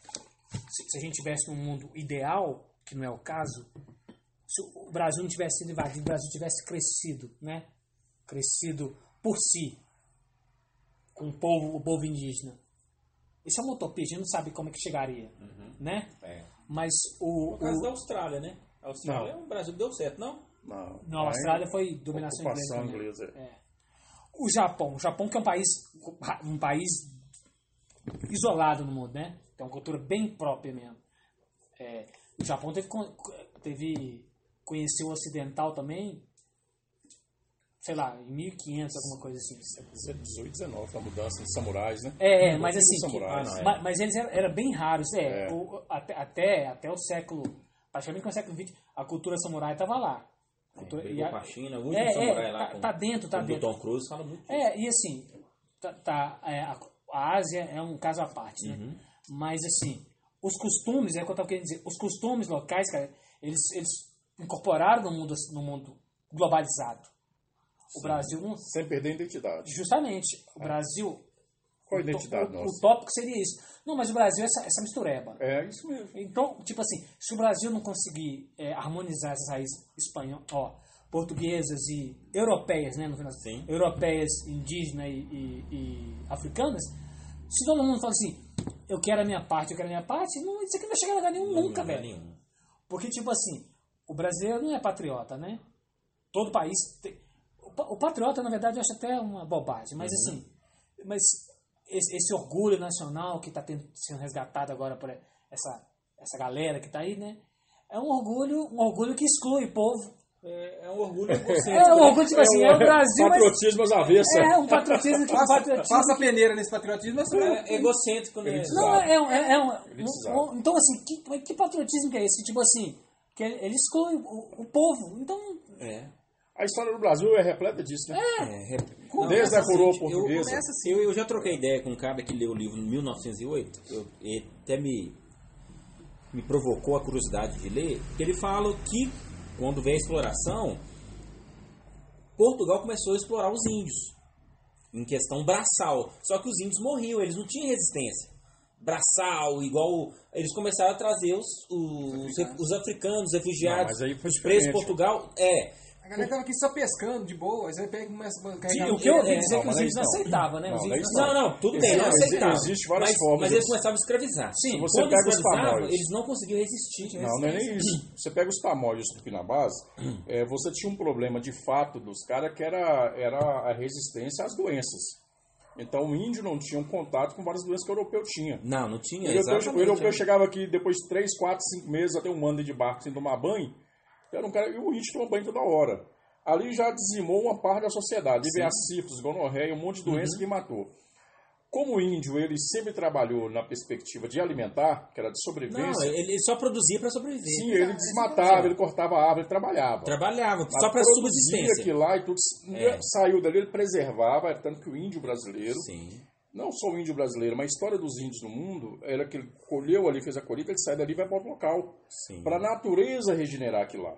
se, se a gente tivesse num mundo ideal, que não é o caso, se o Brasil não tivesse sido invadido, o Brasil tivesse crescido, né? Crescido por si, com o povo, o povo indígena. Isso é uma utopia, a gente não sabe como é que chegaria, né? É. Mas o, No caso o da Austrália, né? A Austrália, o Brasil deu certo, não? Não, não, a Austrália foi dominação inglesa. inglesa. É. o Japão. O Japão que é um país, um país isolado no mundo, né? Tem uma cultura bem própria mesmo. É, o Japão teve, teve conhecer o ocidental também, sei lá, em 1500, alguma coisa assim. 18, 19, a mudança de samurais, né? É, é, mas assim, que- samurais. Ah, não, é. ma- mas, eles eram, eram bem raros, é, É. o- até, até, até o século, praticamente no século XX, a cultura samurai estava lá. A cultura- Brigou e a- com a China, o último é, samurai é, lá tá, com, tá dentro, tá com o dentro. Tom Cruise fala muito. É, e assim, tá, tá, é, a, a Ásia é um caso à parte, né? Uhum. Mas assim, os costumes, é o que eu tava querendo dizer, os costumes locais, cara, eles, eles incorporaram no mundo, no mundo globalizado. O Brasil não. Sem perder a identidade. Justamente, o Brasil. Qual a identidade o, nossa? o tópico seria isso. Não, mas o Brasil é essa, essa mistureba. É isso mesmo. Então, tipo assim, se o Brasil não conseguir é, harmonizar essas raízes espanhol, ó, portuguesas e europeias, né, no final, Sim. europeias, indígenas e, e- e africanas, se todo mundo fala assim, eu quero a minha parte, eu quero a minha parte, não, isso aqui não vai chegar a lugar nenhum nunca, Não é velho. nenhum. Porque, tipo assim, o brasileiro não é patriota, né? Todo país. Tem... O pa- O patriota, na verdade, eu acho até uma bobagem, mas assim. Mas esse, esse orgulho nacional que está sendo resgatado agora por essa, essa galera que está aí, né? É um orgulho, um orgulho que exclui o povo. É, é um orgulho egocêntrico. É um orgulho, tipo assim, é o Brasil. Patriotismo às avessas. É um patriotismo que. Um Faça, patriotismo faça a peneira nesse patriotismo, mas É egocêntrico, né? Não, é, é, um- é, é um, um- um- Então, assim, que, que patriotismo que é esse? Tipo assim, que ele, ele exclui o, o povo. Então, É. A história do Brasil é repleta disso, né? É, rep- Desde a coroa eu- portuguesa. começa assim. Eu, eu já troquei ideia com um cara que leu o livro em 1908, eu, ele até me, me provocou a curiosidade de ler, que ele fala que quando veio a exploração, Portugal começou a explorar os índios, em questão braçal. Só que os índios morriam, eles não tinham resistência. Braçal, igual. Eles começaram a trazer os, os, os africanos, refugiados, Não, mas aí foi os presos. Portugal. É, A galera tava aqui só pescando de boa, aí pega e começa a carregar o que eu ouvi é, dizer não, que os índios não não. aceitavam, né? Não, Os não é índios Não, não, tudo bem, não Existe- aceitava. existe várias mas, formas Mas eles começavam a escravizar. Sim, Quando você pega os escravizavam, tamoios. eles não conseguiam resistir. Não, não é nem isso. Você pega os tamoios do Pinabás, é, você tinha um problema de fato dos caras que era, era a resistência às doenças. Então o índio não tinha um contato com várias doenças que o europeu tinha. Não, não tinha. O europeu, exatamente, o europeu é. chegava aqui depois de 3, 4, 5 meses, até um ano de barco sem tomar banho. Era um cara, e o índio toma banho toda hora. Ali já dizimou uma parte da sociedade. Teve a sífilis, gonorreia, um monte de doença Uhum. que matou. Como o índio, ele sempre trabalhou na perspectiva de alimentar, que era de Não, sobrevivência. ele ele só produzia para sobreviver. Sim, ele desmatava, ele cortava a árvore, ele trabalhava. Trabalhava, Mas só para subsistência. aquilo lá e tudo. É. Saiu dali, ele preservava, tanto que o índio brasileiro, Sim. Não só o índio brasileiro, mas a história dos índios no mundo, era que ele colheu ali, fez a colheita, ele sai dali e vai para outro local. Para a natureza regenerar aquilo lá.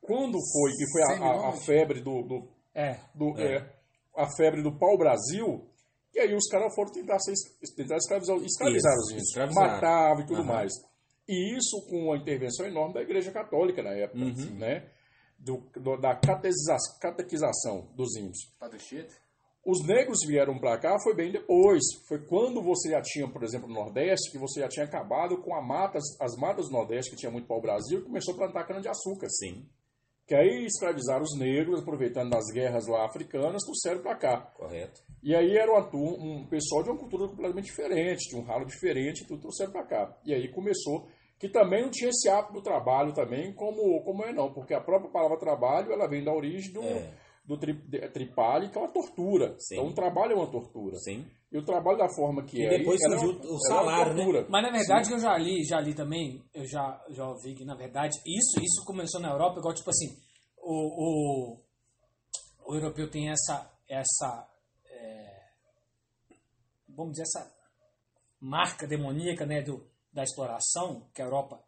Quando foi, que foi a, a- a febre do, do, É. do- É. é, a febre do pau-brasil, e aí os caras foram tentar, ser, tentar escravizar, escravizar Isso, os índios, escravizaram. matavam e tudo Aham. mais. E isso com a intervenção enorme da Igreja Católica na época, Uhum. né? Do, do- da catequiza- catequização dos índios. Padre Chito. Os negros vieram para cá foi bem depois. Foi quando você já tinha, por exemplo, no Nordeste, que você já tinha acabado com a matas, as matas do Nordeste, que tinha muito pau-brasil, e começou a plantar cana-de-açúcar. Sim, Que aí escravizaram os negros, aproveitando das guerras lá africanas, trouxeram para cá. correto. E aí era uma um pessoal de uma cultura completamente diferente, de um ralo diferente, tudo trouxeram para cá. E aí começou, que também não tinha esse hábito do trabalho também, como, como é não, porque a própria palavra trabalho, ela vem da origem do, É. do tri, de- tripale, que é uma tortura. Sim. Então o trabalho é uma tortura. Sim. E o trabalho da forma que E é. depois é surgiu o é uma salário, né? Mas na verdade que eu já li, já li também, eu já, já ouvi que na verdade isso, isso começou na Europa, igual tipo assim, o, o, o europeu tem essa, essa é, vamos dizer, essa marca demoníaca né, do, da exploração, que a Europa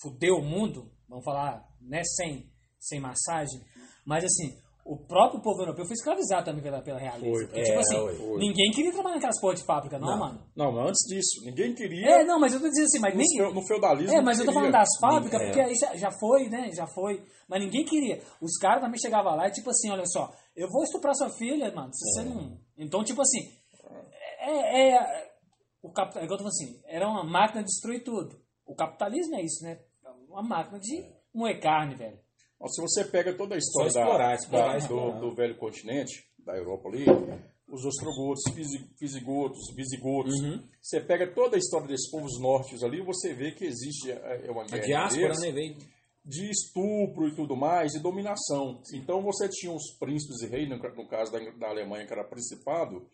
fudeu o mundo, vamos falar, né, sem, sem massagem, mas assim, o próprio povo europeu foi escravizado também pela, pela realeza. Foi. Porque, É, tipo assim, foi. ninguém queria trabalhar naquelas porras de fábrica, não, Não. mano. Não, mas antes disso, ninguém queria. É, não, mas eu tô dizendo assim, mas no, nem, feu- no feudalismo. é, mas eu tô falando das fábricas, É. porque aí já, já foi, né? Já foi. Mas ninguém queria. Os caras também chegavam lá e tipo assim, olha só, eu vou estuprar sua filha, mano. Se você não. Então, tipo assim, é. é o capital, igual eu tô falando assim, era uma máquina de destruir tudo. O capitalismo é isso, né? Uma máquina de moer carne, velho. Se você pega toda a história explorar, da- explorar, da- explorar. Do, do velho continente, da Europa ali, os ostrogotos, visi- visigotos, visigotos. Você pega toda a história desses povos nórdicos ali, você vê que existe é, é uma A guerra diáspora, deles né, de estupro e tudo mais, e dominação. Então você tinha os príncipes e reis, no, caso da, da Alemanha, que era principado.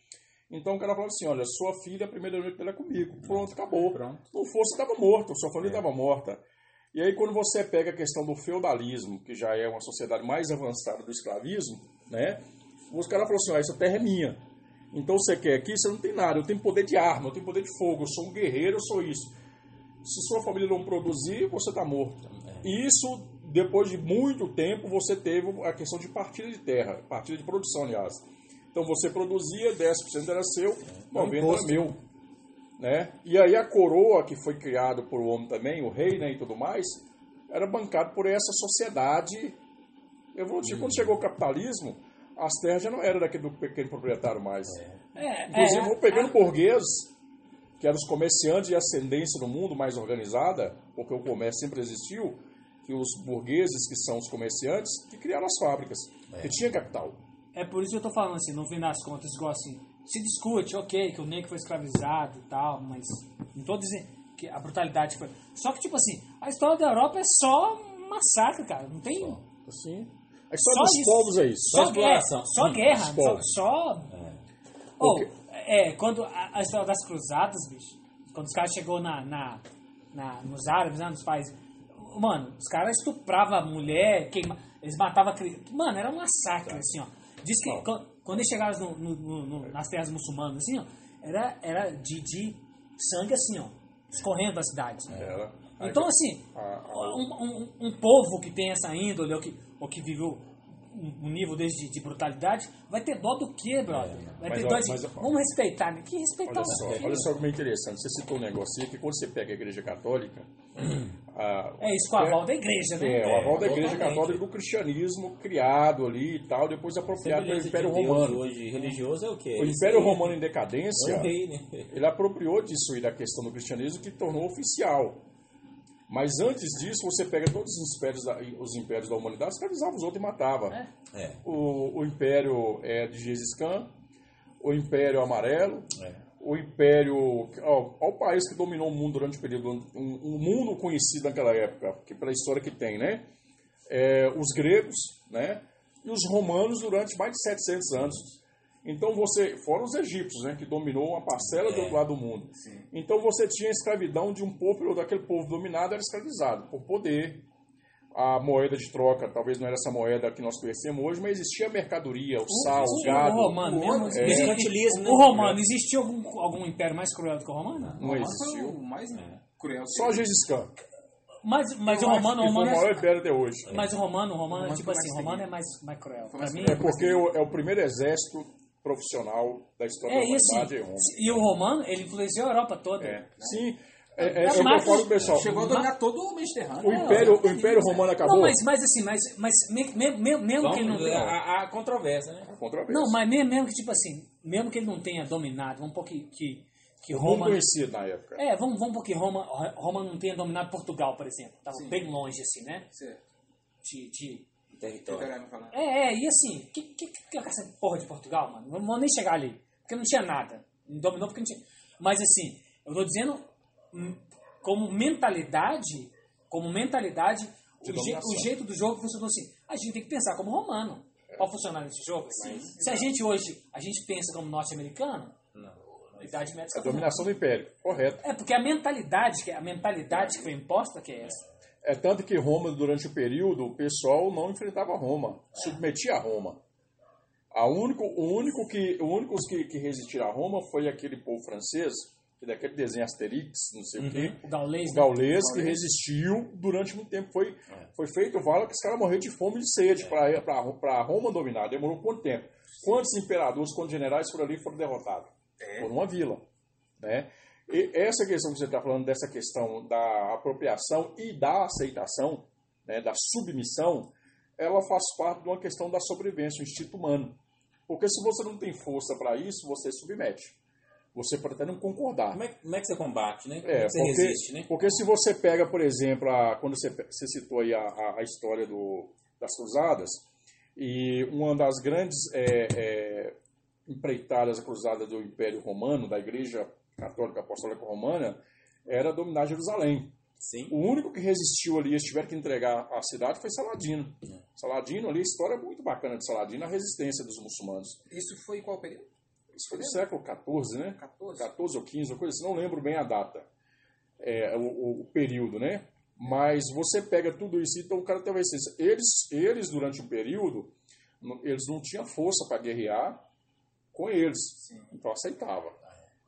Então o cara falava assim: olha, sua filha, a primeira noite dela é comigo. Pronto, acabou. Pronto. Não fosse, estava morto, sua família estava morta. E aí, quando você pega a questão do feudalismo, que já é uma sociedade mais avançada do escravismo, né? Os caras falaram assim: ó, essa terra é minha. Então você quer aqui, você não tem nada. Eu tenho poder de arma, eu tenho poder de fogo, eu sou um guerreiro, eu sou isso. Se sua família não produzir, você está morto. E isso, depois de muito tempo, você teve a questão de partilha de terra, partilha de produção, aliás. Então você produzia, 10% era seu, 90% era imposto. meu. Né? E aí a coroa, que foi criada por o homem também, o rei né, e tudo mais, era bancado por essa sociedade evolutiva. Quando chegou o capitalismo, as terras já não eram daquele do pequeno proprietário mais. É, Inclusive, é, vou pegando burgueses, que eram os comerciantes e a ascendência do mundo mais organizada, porque o comércio sempre existiu, que os burgueses, que são os comerciantes, que criaram as fábricas, que tinha capital. É por isso que eu tô falando assim, no fim das contas, igual assim, se discute, ok, que o negro foi escravizado e tal, mas não tô dizendo que a brutalidade foi. Só que, tipo assim, a história da Europa é só massacre, cara. Não tem. Assim, a história Só dos isso. povos é isso. Só, Só guerra. Só guerra. Só. só... Ou, é, quando a, a história das cruzadas, bicho, quando os caras chegou na, na, na- nos árabes, né, nos países. Mano, os caras estupravam a mulher, queima, eles matavam. Mano, era um massacre, assim, ó. Diz que Não. Quan- quando eles chegaram no- no- no- nas terras muçulmanas, assim, ó, era, era de, de sangue, assim, ó, escorrendo da cidade. Era. Aí Então, assim, a- a- um, um- um povo que tem essa índole, ou que, ou que viveu um, nível desse de, de brutalidade, vai ter dó do quê, brother? Vai Mas, ter dó de. mas, Vamos respeitar, né? Que respeitar Olha só, quê? olha só como é interessante. Você citou um negócio aí que quando você pega a igreja católica. A- É isso com a aval da igreja, né? É, o aval da igreja totalmente. católica do cristianismo criado ali e tal, depois apropriado pelo Império de Deus Romano. hoje religioso é o quê? O Império aí. Romano em É decadência, rei, né? ele apropriou disso aí da questão do cristianismo que tornou oficial. Mas antes disso, você pega todos os impérios da, os impérios da humanidade, escravizava os outros e matava. É. É. O, o Império é, de Gengis Khan, o Império Amarelo, É. o Império. Ó o país que dominou o mundo durante o período. Um, um mundo conhecido naquela época, que pela história que tem, né? É, os gregos, né? E os romanos durante mais de 700 anos. Então você, fora os egípcios, né, que dominou uma parcela do outro lado do mundo. Então você tinha a escravidão de um povo, daquele povo dominado era escravizado por poder. A moeda de troca, talvez não era essa moeda que nós conhecemos hoje, mas existia a mercadoria, o sal, o o gado. romano o mesmo. ouro, existe- é. Mercantilismo, né? O romano, existiu algum, algum império mais cruel do que o romano? Não O romano existiu. foi o mais cruel. Só Gengis Khan. Mas, mas o Eu acho romano, o romano o maior é, império até hoje. mas o romano, o romano, romano tipo assim, o romano é mais, mais cruel. Mais mim. É porque o- é o primeiro exército profissional da história é da humanidade. é Roma. E o romano, ele influenciou a Europa toda. É. Sim, é, é, É é o que eu falo, pessoal. Chegou a dominar todo o Mediterrâneo. O Império, o Império Romano acabou. Não, mas, mas assim, mas, mas me- me- me- mesmo que ele não Vamos, tenha. a, a controvérsia, né? Controvérsia. Não, mas mesmo, mesmo que, tipo assim, mesmo que ele não tenha dominado, vamos pôr que, que, que Roma. conhecido na época. É, vamos, vamos pôr que Roma, Roma não tenha dominado Portugal, por exemplo. Tava Sim. bem longe, assim, né? Certo. De, de... Território. Falando. É, é, e assim, que, que, que é essa porra de Portugal, mano? Não vou nem chegar ali. Porque não tinha nada. Não dominou porque não tinha. Mas assim, eu tô dizendo como mentalidade, como mentalidade, o, je- o jeito do jogo funcionou assim. A gente tem que pensar como romano. Pra funcionar nesse jogo. Se a gente hoje, a gente pensa como norte-americano, a idade média A dominação do Império, correto. É, porque a mentalidade, que a mentalidade que foi imposta, que é essa. É tanto que Roma, durante o período, o pessoal não enfrentava Roma, submetia a Roma. A único, o único que, o únicos que, que resistiram a Roma foi aquele povo francês, que daquele desenho Asterix, não sei o quê, O gaulês, o né? gaulês que resistiu durante muito tempo. Foi, foi feito vala que os caras morreram de fome e de sede para Roma dominar. Demorou quanto tempo? Quantos imperadores, quantos generais foram ali e foram derrotados? Por uma vila. Né? E essa questão que você está falando, dessa questão da apropriação e da aceitação, né, da submissão, ela faz parte de uma questão da sobrevivência, o instinto humano. Porque se você não tem força para isso, você submete. Você pode até não concordar. Como é, como é que você combate, né? Como É, é que você porque, resiste, né? porque se você pega, por exemplo, a- quando você, você citou aí a, a- a história do, das cruzadas, E uma das grandes é, é, empreitadas cruzadas do Império Romano, da Igreja Católica Apostólica Romana, era dominar Jerusalém. Sim. O único que resistiu ali, eles tiveram que entregar a cidade, foi Saladino. Saladino ali, a história é muito bacana de Saladino, a resistência dos muçulmanos. Isso foi em qual período? Isso foi do século XIV, né? 14? 14 ou 15, uma coisa assim, não lembro bem a data, é, o, o- período, né? Mas você pega tudo isso, então o cara tem uma resistência. Eles, eles durante o período, não- eles não tinham força para guerrear com eles, então aceitava.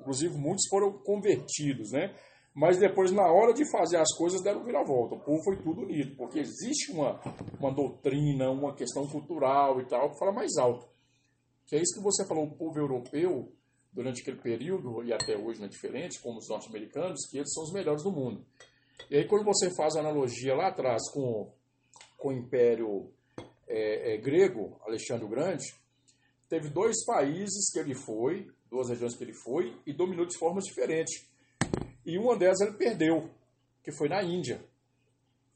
Inclusive, muitos foram convertidos, né? Mas depois, na hora de fazer as coisas, deram vira-volta. O povo foi tudo unido, porque existe uma, uma doutrina, uma questão cultural e tal, que fala mais alto. Que é isso que você falou, o povo europeu, durante aquele período, e até hoje não é diferente, como os norte-americanos, que eles são os melhores do mundo. E aí, quando você faz a analogia lá atrás com, com o Império é, é, Grego, Alexandre o Grande, teve dois países que ele foi, duas regiões que ele foi, e dominou de formas diferentes. E uma delas ele perdeu, que foi na Índia.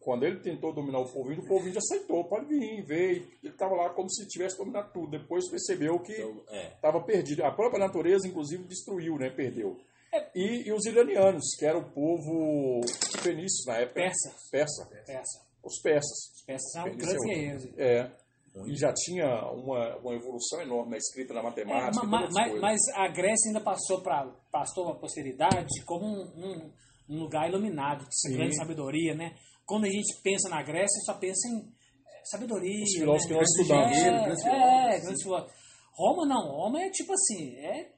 Quando ele tentou dominar o povo índio, o povo índio aceitou, pode vir, veio. Ele estava lá como se tivesse dominado tudo. Depois percebeu que Então, é. estava perdido. A própria natureza, inclusive, destruiu, né? Perdeu. E, e os iranianos, que era o povo fenício na época. Persa. Persa. Peça. Os persas. Peça são Fenício grandes é. É. E já tinha uma, uma evolução enorme na escrita, na É, matemática. ma- todas ma- as mas, a Grécia ainda passou para passou a posteridade como um, um- um lugar iluminado, de grande sabedoria, né? Quando a gente pensa na Grécia, só pensa em é, sabedoria. Os filósofos que nós né? estudamos. É, Grandes é, filósofos. grandes filósofos. Roma não, Roma é tipo assim, é,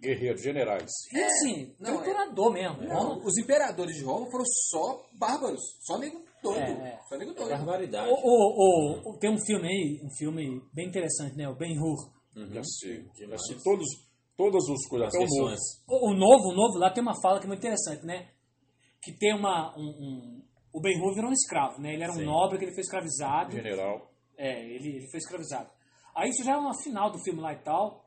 Guerreiros, generais. é assim, não, torturador mesmo. Roma, Os imperadores de Roma foram só bárbaros, só nego doido. É, é. Só nego doido. Barbaridade. o, o- o- tem um filme aí, um filme bem interessante, né? O Ben Hur. Já assisti. Já assisti todos, todas as coisas, o. O, o novo, o novo lá tem uma fala que é muito interessante, né? Que tem uma. Um, um- o Ben Hur virou um escravo, né? Ele era um Sim. nobre que ele foi escravizado. General. É, ele, ele foi escravizado. Aí isso já é uma final do filme lá e tal,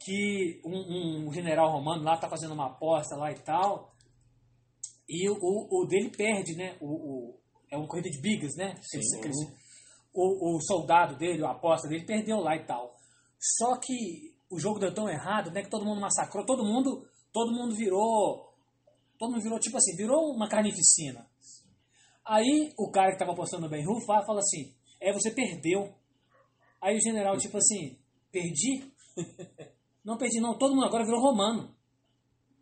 que um, um general romano lá tá fazendo uma aposta lá e tal, e o, o, o dele perde, né? O, o- é uma corrida de bigas, né? Aqueles- aqueles- o, o soldado dele, a aposta dele, perdeu lá e tal. Só que o jogo deu tão errado, né? Que todo mundo massacrou, todo mundo, todo mundo virou. Todo mundo virou, tipo assim, virou uma carnificina. Aí o cara que tava apostando no Ben Hur fala, fala assim, é, você perdeu. Aí o general, tipo assim, perdi? Não perdi não, todo mundo agora virou romano.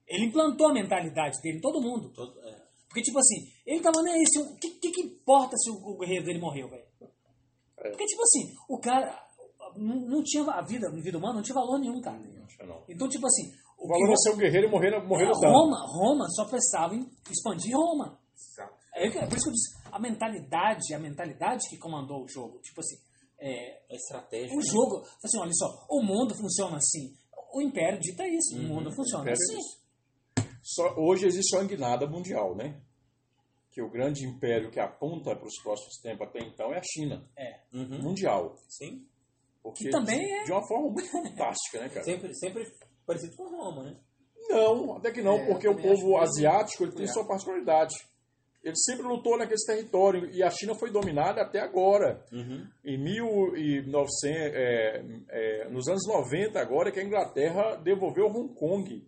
Ele implantou a mentalidade dele todo mundo. Todo- é. Porque, tipo assim, ele tava nem aí, o que, que, que importa se o, o guerreiro dele morreu, velho? Porque, tipo assim, o cara não, não tinha a vida, a vida humana não tinha valor nenhum, cara. Que não. Então, tipo assim, O valor é ser um guerreiro e morrer, morrer é. Roma, Roma só pensava em expandir Roma. Exato. É é por isso que eu disse, a mentalidade, a mentalidade que comandou o jogo. Tipo assim, é, A estratégia. o né? jogo, assim, olha só, o mundo funciona assim. O Império dita isso, o mundo funciona Império assim. diz. Só, hoje existe uma guinada mundial, né? Que o grande império que aponta para os próximos tempos até então é a China. É. Uhum. Mundial. Sim. Porque Que também de, é- de uma forma muito fantástica, né, cara? Sempre, sempre parecido com Roma, né? Não, até que não, É, porque o povo que- asiático ele tem É. sua particularidade. Ele sempre lutou naqueles territórios e a China foi dominada até agora. Uhum. Em 1900, é, é, nos anos 90 agora que a Inglaterra devolveu Hong Kong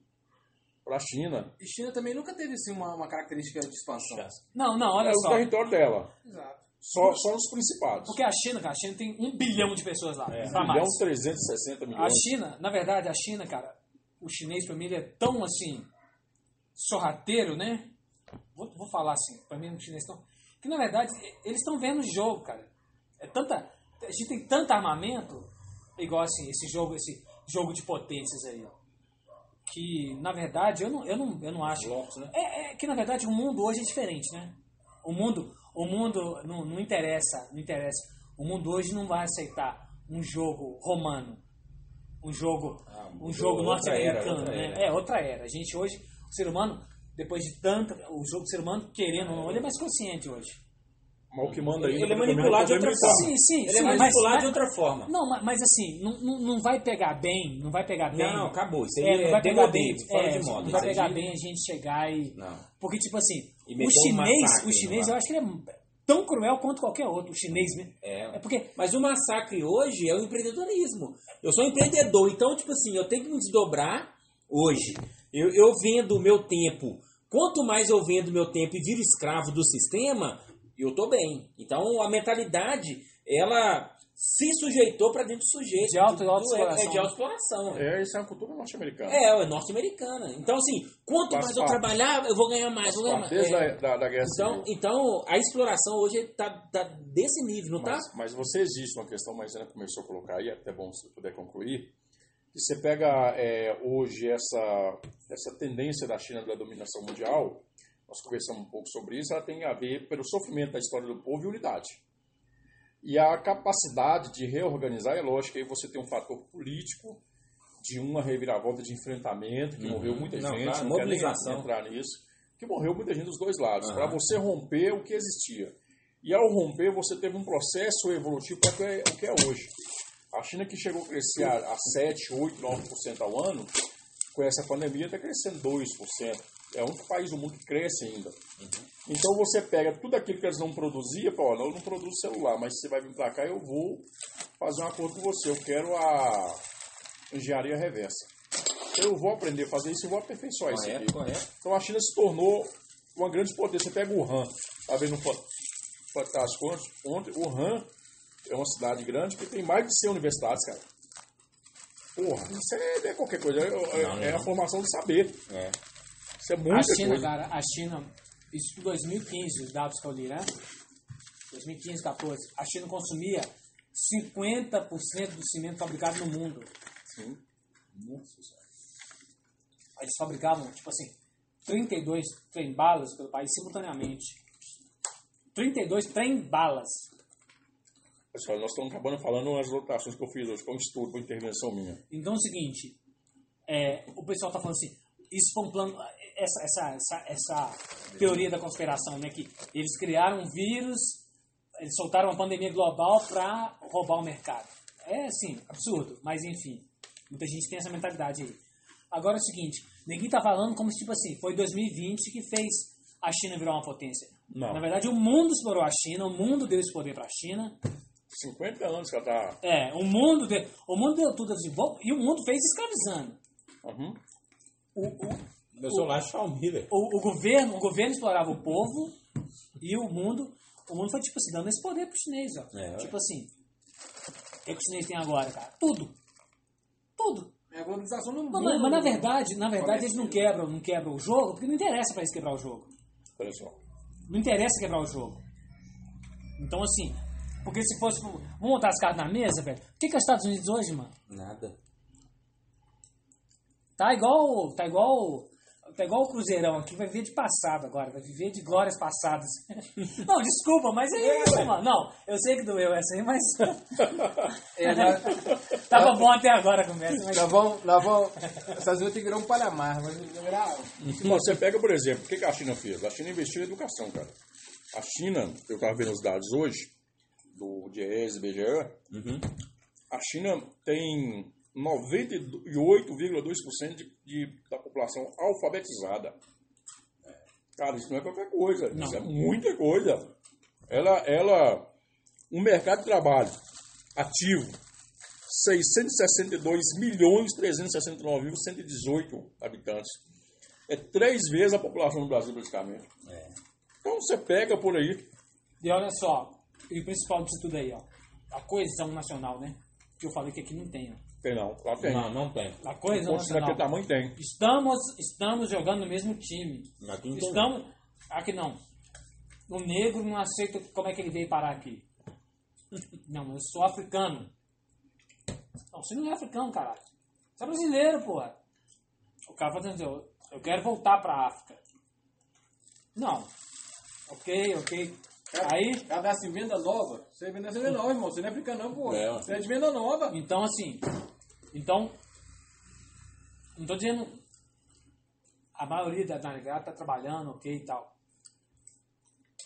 para a China. E China também nunca teve assim, uma, uma característica de expansão. Não, não, olha É o só. território dela. Exato. Só, só nos principados. Porque a China, cara, a China tem um bilhão de pessoas lá. É. pra 1 mais. bilhão 360 A milhões. China, na verdade, a China, cara, o chinês pra mim ele é tão assim, sorrateiro, né? Vou, vou falar assim, pra mim o chinês tão. Que na verdade, eles estão vendo o jogo, cara. É tanta. A gente tem tanto armamento, igual assim, esse jogo, esse jogo de potências aí, ó. Que, na verdade, eu não, eu não, eu não acho. Blocos, né? É, é que na verdade o mundo hoje é diferente, né? O mundo, o mundo não, não interessa, não interessa. O mundo hoje não vai aceitar um jogo romano, um jogo, Ah, um jogo norte-americano, né? era. É outra era. A gente hoje, o ser humano, depois de tanta, o jogo do ser humano querendo, ou não, ele é mais consciente hoje. Mas o que manda aí. Ele é manipulado de outra forma. Sim, sim, Ele sim, é mas- manipulado mas- de outra forma. Não, ma- mas assim, não, não, vai pegar bem, não vai pegar bem. Não, acabou. Isso aí É, não é vai pegar bem, fora é, de moda. não vai pegar bem a gente chegar e Não. Porque, tipo assim, o um chinês, o chinês, lá. eu acho que ele é, tão cruel quanto qualquer outro, o chinês, né? É. É porque Mas o massacre hoje é o empreendedorismo. Eu sou empreendedor, então, tipo assim, eu tenho que me desdobrar hoje. Eu, eu vendo o meu tempo. Quanto mais eu vendo meu tempo e viro escravo do sistema, eu tô bem. Então, a mentalidade, ela se sujeitou para dentro do sujeito. De auto- Do- do- autoexploração. É de autoexploração. É, isso é uma cultura norte-americana. É, é norte-americana. Então, assim, quanto Faz mais eu parte. trabalhar, eu vou ganhar mais, vou ganhar mais. Desde É. a da, da guerra Então, civil. então, a exploração hoje tá, tá desse nível, não tá? Mas, mas você existe uma questão, mas ainda começou a colocar aí, é até bom se puder concluir, que você pega é, hoje essa, essa tendência da China da dominação mundial, nós conversamos um pouco sobre isso, ela tem a ver pelo sofrimento da história do povo e unidade. E a capacidade de reorganizar, é lógico, aí você tem um fator político, de uma reviravolta de enfrentamento, que morreu muita Uhum. Não, gente, claro, não mobilização. entrar nisso, que morreu muita gente dos dois lados, Aham. para você romper o que existia. E ao romper, você teve um processo evolutivo para é- o que é hoje. A China que chegou a crescer a, a 7, 8, 9% ao ano, com essa pandemia está crescendo 2%. É o único país do mundo que cresce ainda. Então você pega tudo aquilo que eles não produziam, fala, "Olha, eu não produzo celular, mas você vai vir para cá, eu vou fazer um acordo com você. Eu quero a engenharia reversa. Eu vou aprender a fazer isso e vou aperfeiçoar isso aqui. Correto. Então a China se tornou uma grande potência. Você pega o Han, tá vendo fa- Fantástico ontem- ontem, o Han é uma cidade grande que tem mais de 100 universidades, cara. Porra, isso é, não é qualquer coisa, é, é- Não, não, é a não. formação de saber. É. Isso é a muita China, coisa. cara, a China, isso em 2015, os dados que eu li, né? 2015, 14, a China consumia 50% do cimento fabricado no mundo. Sim. Eles fabricavam, tipo assim, 32 trem-balas pelo país simultaneamente. 32 trem-balas. Pessoal, nós estamos acabando falando as lotações que eu fiz hoje, um estudo, uma intervenção minha. Então é o seguinte, é, o pessoal tá falando assim, isso foi um plano, essa, essa, essa, essa teoria da conspiração, né, que eles criaram um vírus, eles soltaram uma pandemia global para roubar o mercado. É, assim, absurdo, mas enfim, muita gente tem essa mentalidade aí. Agora é o seguinte, ninguém tá falando como se, tipo assim, foi 2020 que fez a China virar uma potência. Não. Na verdade, o mundo explorou a China, o mundo deu esse poder para a China. 50 anos que ela tá. É, o mundo, deu, o mundo deu tudo assim, bom, e o mundo fez escravizando. Uhum. O, o, Meu celular é o, o governo, o governo explorava o povo e o mundo, o mundo foi tipo assim, dando esse poder pro chinês, ó. É, tipo assim, o que, que o chinês tem agora, cara? Tudo. Tudo. É a globalização no Mas, mundo. mas, mas na verdade, na verdade eles não quebram, não quebram o jogo, porque não interessa pra eles quebrar o jogo. Olha só. Não interessa quebrar o jogo. Então assim, porque se fosse, vamos montar as cartas na mesa, velho. O que que é os Estados Unidos hoje, mano? Nada. Tá igual, tá igual, tá igual o Cruzeirão aqui, vai viver de passado agora, vai viver de glórias passadas. Não, desculpa, mas é isso, mano. Não, eu sei que doeu essa aí, mas É, nós, tava bom até agora a conversa. Mas... nós vamos, nós vamos. Os Estados Unidos virar um Panamá, mas virar. Você pega, por exemplo, o que que a China fez? A China investiu em educação, cara. A China, eu estava vendo os dados hoje, do DIES BGE, a China tem 98,2% de, de, da população alfabetizada. Cara, isso não é qualquer coisa, Não. isso é muita coisa. Ela, ela, um mercado de trabalho ativo, 662 milhões 369 mil 118 habitantes. É três vezes a população do Brasil, praticamente. Então você pega por aí. E olha só, e o principal disso tudo aí, ó. A coesão nacional, né? Que eu falei que aqui não tem, ó. Tem não, lá tem. Não, não tem. A coesão daquele nacional. tamanho tem. Estamos, estamos jogando no mesmo time. Aqui não tem. Estamos. Aqui não. O negro não aceita como é que ele veio parar aqui. Não, eu sou africano. Não, você não é africano, caralho. Você é brasileiro, porra. O cara fala assim, eu, eu quero voltar pra África. Não. Ok, ok. Aí, Cadastro em venda nova. Você vende essa venda nova, irmão. Você não é africano, não, pô. É. Você é de venda nova. então assim. Então. Não tô dizendo. A maioria da negada tá trabalhando, ok e tal.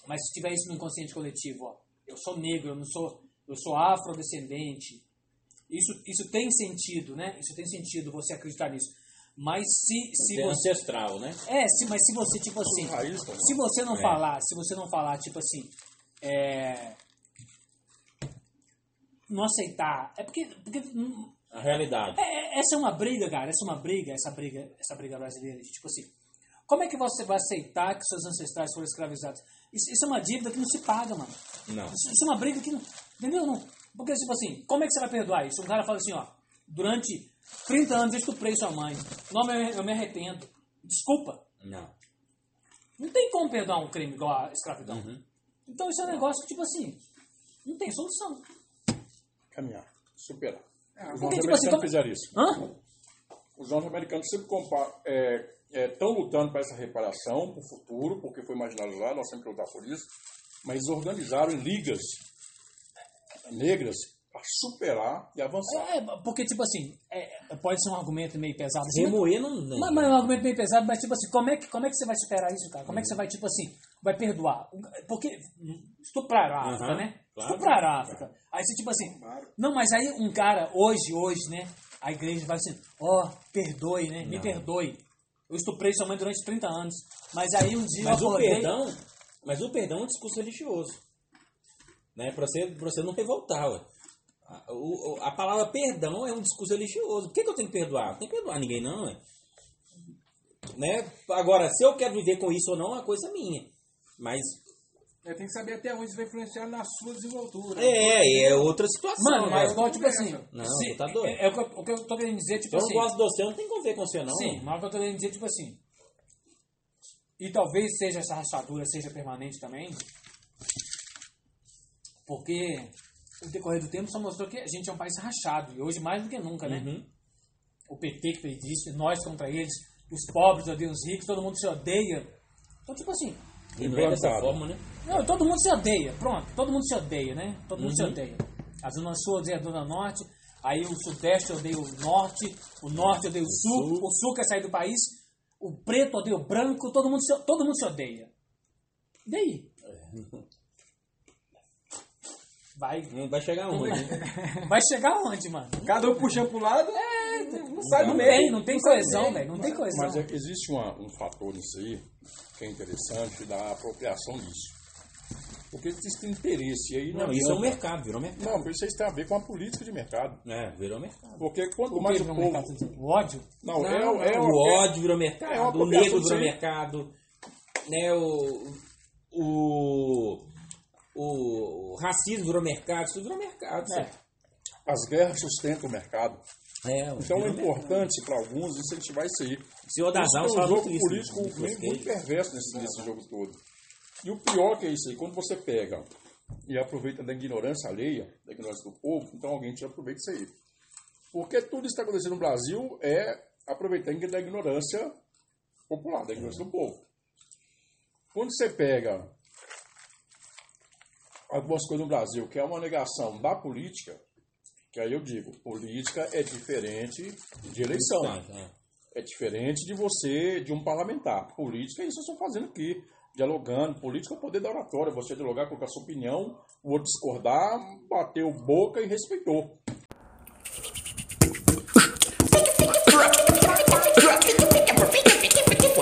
Mas se tiver isso no inconsciente coletivo, ó, eu sou negro, eu não sou, eu sou afrodescendente. Isso, isso tem sentido, né? Isso tem sentido você acreditar nisso. Mas se, se É você. ancestral, né? É, se, mas se você, tipo assim. Raiz, cara. Se você não É. falar, se você não falar, tipo assim, é, não aceitar. É porque, porque hum, A realidade. é- é- essa é uma briga, cara. Essa é uma briga, essa briga, essa briga brasileira. Tipo assim, como é que você vai aceitar que seus ancestrais foram escravizados? Isso, isso é uma dívida que não se paga, mano. Não. Isso, isso é uma briga que não. Entendeu? Não, porque, tipo assim, como é que você vai perdoar isso? Um cara fala assim, ó, durante 30 anos eu estuprei sua mãe. Não, eu, me- eu me arrependo. Desculpa. Não. Não tem como perdoar um crime igual a escravidão. Então isso é um negócio que, tipo assim, não tem solução. Caminhar, superar. Os Porque, tipo assim, norte-americanos como- fizeram isso. Hã? Os norte-americanos sempre estão é, é, lutando para essa reparação, para o futuro, porque foi marginalizado, nós sempre lutar por isso, mas eles organizaram em ligas negras para superar e avançar. É, porque, tipo assim, é, pode ser um argumento meio pesado. assim, Remoer não. não. Mas, mas é um argumento meio pesado, mas tipo assim, como é que, como é que você vai superar isso, cara? Como é que você vai, tipo assim, vai perdoar? Porque estupraram a África, Aham, né? claro. Estupraram a África. Aí você, tipo assim, não, mas aí um cara, hoje, hoje, né? A igreja vai assim, ó, perdoe, né? Me Não. perdoe. Eu estuprei sua mãe durante 30 anos. Mas aí um dia Mas eu o acordei... perdão, mas o perdão é um discurso religioso. Né? Para você, pra você não revoltar, ué. A, o- o- a palavra perdão é um discurso religioso. Por que, que eu tenho que perdoar? Não tem que perdoar ninguém, não, ué. Né? Agora, se eu quero viver com isso ou não, é uma coisa minha. Mas É, tem que saber até onde isso vai influenciar na sua desenvoltura. é, é outra situação. Mano, mas né? igual, tipo assim... Não, se- tá doido. É, é o, que eu, o que eu tô querendo dizer, tipo Se eu não assim... gosto de você, não tem como ver com você, não. Sim, mas o que eu tô querendo dizer, tipo assim. E talvez seja essa rachadura seja permanente também. Porque o decorrer do tempo só mostrou que a gente é um país rachado. E hoje mais do que nunca, né? Uhum. O PT que fez isso, nós contra eles, os pobres odeiam os ricos, todo mundo se odeia. Então, tipo assim, E não é dessa forma, né? não, todo mundo se odeia, pronto, todo mundo se odeia, né? Todo mundo se Uhum. odeia. A Zona Sul odeia a Zona Norte, aí o Sudeste odeia o Norte, o Norte odeia o Sul, o Sul quer sair do país, o preto odeia o branco, todo mundo se, todo mundo se odeia. E daí? Vai, Não vai chegar onde, né? vai chegar onde, mano? Cada um puxando pro lado, é, não sai do Não meio. tem, não tem coesão, velho, não tem coesão. Mas é que existe uma- um fator nisso aí que é interessante da apropriação disso. Porque existe interesse. E aí não, Não, isso é um mercado, virou mercado. Não, isso tem a ver com a política de mercado. É, virou mercado. Porque quanto O mais o povo. mercado? O ódio? Não, é, Não, é, o é- ódio virou é mercado, o apropriação negro virou mercado, né, o, o, o racismo virou mercado, isso virou mercado. É. As guerras sustentam o mercado. É, Então é importante para alguns incentivar isso aí. O senhor das Isso almas tem um fala jogo muito isso. político no muito, muito perverso nesse, nesse jogo todo. E o pior que é isso aí, quando você pega e aproveita da ignorância alheia, da ignorância do povo, então alguém te aproveita isso aí. Porque tudo isso que está acontecendo no Brasil é aproveitar da ignorância popular, da ignorância do povo. Quando você pega algumas coisas no Brasil, que é uma negação da política, que aí eu digo, política é diferente de eleição. É. É diferente de você, de um parlamentar. Política é isso que eu estou fazendo aqui, dialogando. Política é o poder da oratória, você dialogar, colocar sua opinião, o outro discordar, bateu boca e respeitou.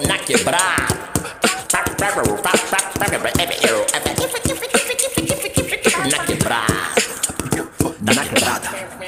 Na quebrada na quebrada, na quebrada.